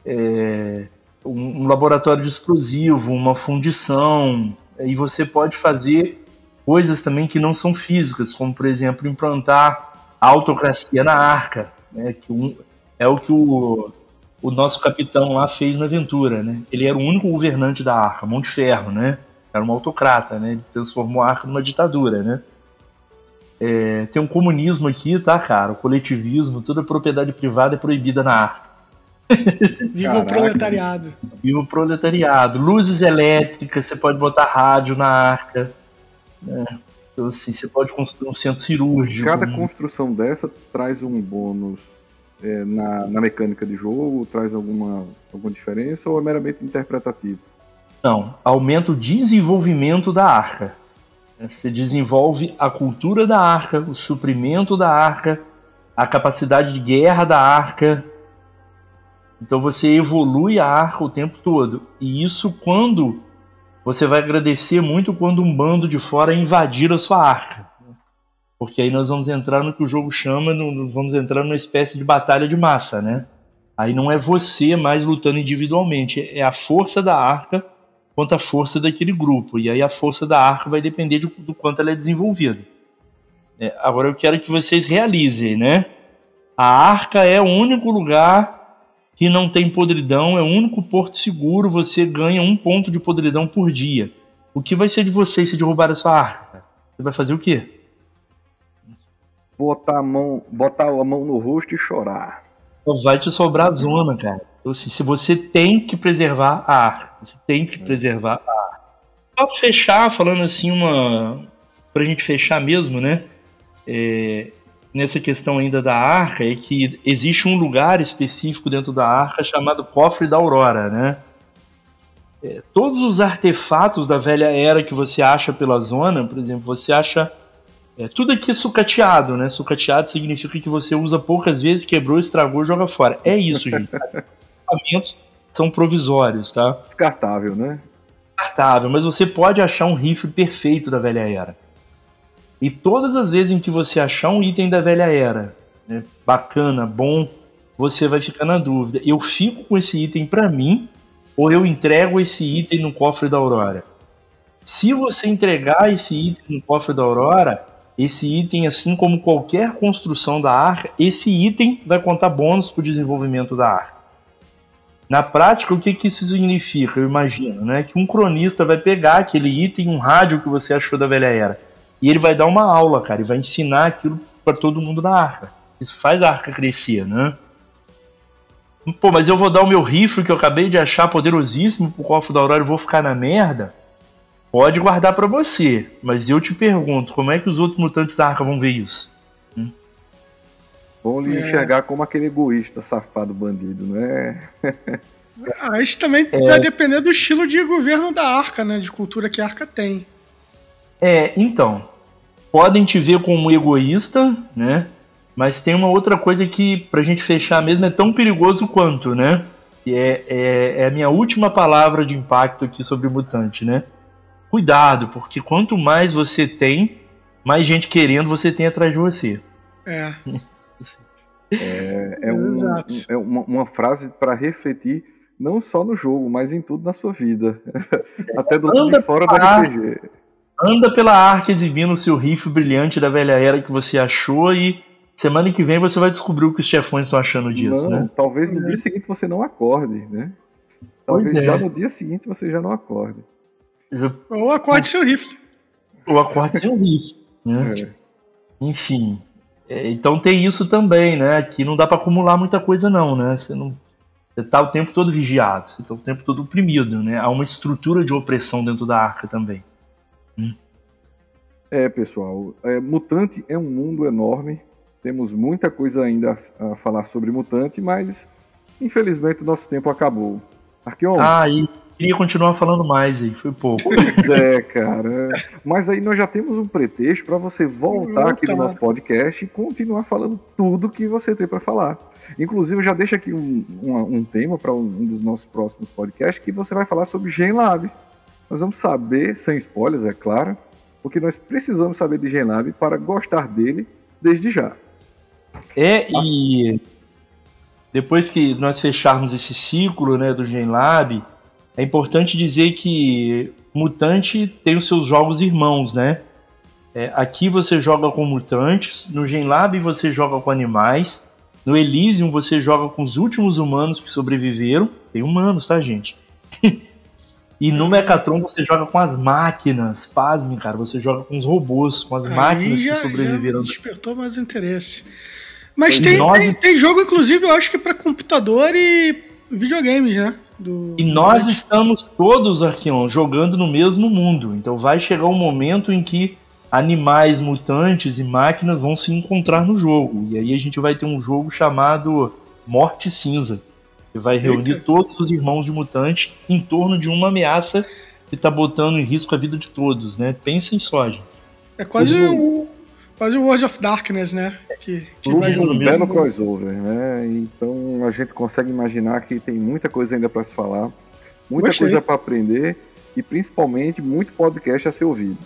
é, um, um laboratório de explosivo, uma fundição, e você pode fazer coisas também que não são físicas, como por exemplo implantar a autocracia na arca, né? Que um, é o que o, o nosso capitão lá fez na aventura, né? Ele era o único governante da arca, Mão de Ferro, né? Era um autocrata, né? Ele transformou a arca numa ditadura, né? É, tem um comunismo aqui, tá, cara? O coletivismo, toda propriedade privada é proibida na arca. Viva o proletariado. E o proletariado. Luzes elétricas, você pode botar rádio na arca. né? Então, assim, você pode construir um centro cirúrgico. Cada construção dessa traz um bônus é, na, na mecânica de jogo, traz alguma, alguma diferença ou é meramente interpretativo? Não, aumenta o desenvolvimento da arca. Você desenvolve a cultura da arca, o suprimento da arca, a capacidade de guerra da arca. Então você evolui a arca o tempo todo. E isso quando você vai agradecer muito quando um bando de fora invadir a sua arca. Porque aí nós vamos entrar no que o jogo chama, no, vamos entrar numa espécie de batalha de massa, né? Aí não é você mais lutando individualmente, é a força da arca contra a força daquele grupo. E aí a força da arca vai depender de, do quanto ela é desenvolvida. É, agora eu quero que vocês realizem, né? A arca é o único lugar que não tem podridão, é o único porto seguro, você ganha um ponto de podridão por dia. O que vai ser de vocês se derrubar a sua arca? Você vai fazer o quê? Botar a mão, botar a mão no rosto e chorar. Vai te sobrar zona, cara. Então, assim, se você tem que preservar a arca, você tem que preservar a arca. Pra fechar, falando assim, uma. Pra gente fechar mesmo, né? É, nessa questão ainda da arca é que existe um lugar específico dentro da arca chamado Cofre da Aurora, né? É, todos os artefatos da velha era que você acha pela zona, por exemplo, você acha é, tudo aqui sucateado, né? Sucateado significa que você usa poucas vezes, quebrou, estragou, joga fora. É isso, gente. Equipamentos são provisórios, tá? Descartável, né? Descartável, mas você pode achar um rifle perfeito da velha era. E todas as vezes em que você achar um item da velha era, né, bacana, bom, você vai ficar na dúvida. Eu fico com esse item para mim ou eu entrego esse item no cofre da Aurora? Se você entregar esse item no cofre da Aurora, esse item, assim como qualquer construção da arca, esse item vai contar bônus para o desenvolvimento da arca. Na prática, o que, que isso significa? Eu imagino, né? Que um cronista vai pegar aquele item, um rádio que você achou da velha era, e ele vai dar uma aula, cara, e vai ensinar aquilo para todo mundo na arca. Isso faz a arca crescer, né? Pô, mas eu vou dar o meu rifle que eu acabei de achar poderosíssimo pro cofre da Aurora e vou ficar na merda? Pode guardar para você, mas eu te pergunto, como é que os outros mutantes da arca vão ver isso? Hum? Vão lhe é. enxergar como aquele egoísta, safado, bandido, né? ah, isso também é. vai depender do estilo de governo da arca, né? De cultura que a arca tem. É, então. Podem te ver como egoísta, né? Mas tem uma outra coisa que, pra gente fechar mesmo, é tão perigoso quanto, né? E é, é, é a minha última palavra de impacto aqui sobre o mutante, né? Cuidado, porque quanto mais você tem, mais gente querendo você tem atrás de você. É. é, é, um, é uma, uma frase para refletir não só no jogo, mas em tudo na sua vida. Até do lado de fora do RPG. Anda pela arte exibindo o seu rifle brilhante da velha era que você achou e semana que vem você vai descobrir o que os chefões estão achando disso, não, né? Talvez no é. dia seguinte você não acorde, né? Talvez é. já no dia seguinte você já não acorde. Ou acorde seu rifle. Ou acorde seu rifle, né? É. Enfim. É, então tem isso também, né? Aqui não dá para acumular muita coisa não, né? Você não você tá o tempo todo vigiado, você tá o tempo todo oprimido, né? Há uma estrutura de opressão dentro da arca também. É, pessoal, é, Mutante é um mundo enorme. Temos muita coisa ainda a, a falar sobre Mutante, mas infelizmente o nosso tempo acabou. Arqueon. Ah, e queria continuar falando mais aí, foi pouco. Pois é, cara. Mas aí nós já temos um pretexto para você voltar aqui no nosso podcast e continuar falando tudo que você tem para falar. Inclusive, eu já deixo aqui um, um, um tema para um, um, dos nossos próximos podcasts que você vai falar sobre GenLab. Nós vamos saber, sem spoilers, é claro, porque nós precisamos saber de GenLab para gostar dele desde já. É, e depois que nós fecharmos esse ciclo né, do GenLab, é importante dizer que Mutante tem os seus jogos irmãos, né? É, aqui você joga com mutantes, no GenLab você joga com animais, no Elysium você joga com os últimos humanos que sobreviveram. Tem humanos, tá, gente? E no Mechatron você joga com as máquinas. Pasme, cara, você joga com os robôs, com as Aí máquinas já, que sobreviveram. Já despertou mais interesse. Mas tem, nós... tem, tem, jogo, inclusive, eu acho que para computador e videogames, né? Do, e nós estamos todos, Arqueon, jogando no mesmo mundo. Então vai chegar um momento em que animais mutantes e máquinas vão se encontrar no jogo. E aí a gente vai ter um jogo chamado Morte Cinza que vai reunir Eita. todos os irmãos de mutante em torno de uma ameaça que está botando em risco a vida de todos, né? Pensem só, gente. É quase o, quase o World of Darkness, né? Que, que vai um belo crossover, né? Então a gente consegue imaginar que tem muita coisa ainda para se falar, muita Gostei. coisa para aprender e principalmente muito podcast a ser ouvido.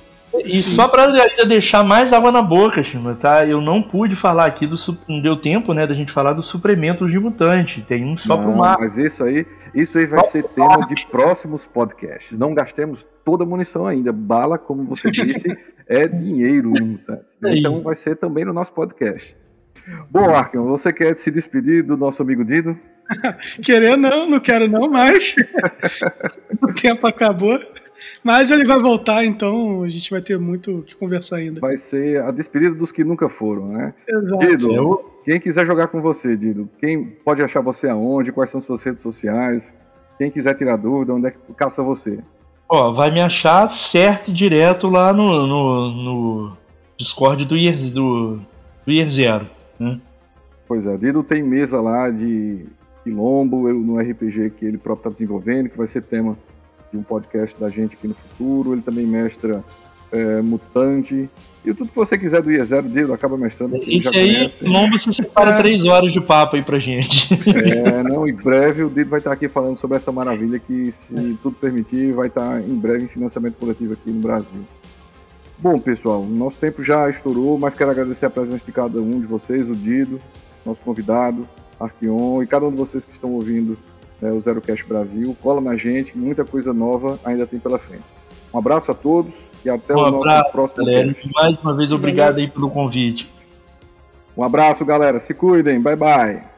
E Sim. só para deixar mais água na boca, Chima, tá? Eu não pude falar aqui do. Não deu tempo, né, da gente falar do suplemento de mutante. Tem um só não, pro mar. Mas isso aí, isso aí vai ser tema de próximos podcasts. Não gastemos toda a munição ainda. Bala, como você disse, é dinheiro no mutante. Então vai ser também no nosso podcast. Bom, Arkham, você quer se despedir do nosso amigo Dido? Querer não, não quero não, mas o tempo acabou. Mas ele vai voltar, então a gente vai ter muito o que conversar ainda. Vai ser a despedida dos que nunca foram, né? Exato. Dido, quem quiser jogar com você, Dido, quem pode achar você aonde? Quais são suas redes sociais? Quem quiser tirar dúvida, onde é que caça você? Ó, vai me achar certo e direto lá no, no, no Discord do Year, do, do Year Zero, né? Pois é, Dido tem mesa lá de Quilombo, no RPG que ele próprio está desenvolvendo, que vai ser tema de um podcast da gente aqui no futuro. Ele também mestra é, Mutante. E tudo que você quiser do IE0, Dido acaba mestrando. Isso aí, conhece. Lombo, você separa é. três horas de papo aí pra gente. É, não, em breve o Dido vai estar aqui falando sobre essa maravilha que, se tudo permitir, vai estar em breve em financiamento coletivo aqui no Brasil. Bom, pessoal, nosso tempo já estourou, mas quero agradecer a presença de cada um de vocês, o Dido, nosso convidado, Arquion e cada um de vocês que estão ouvindo né, o Zero Cash Brasil. Cola na gente, muita coisa nova ainda tem pela frente. Um abraço a todos e até um o nosso abraço, próximo galera. Mais uma vez, obrigado aí pelo convite. Um abraço, galera. Se cuidem. Bye, bye.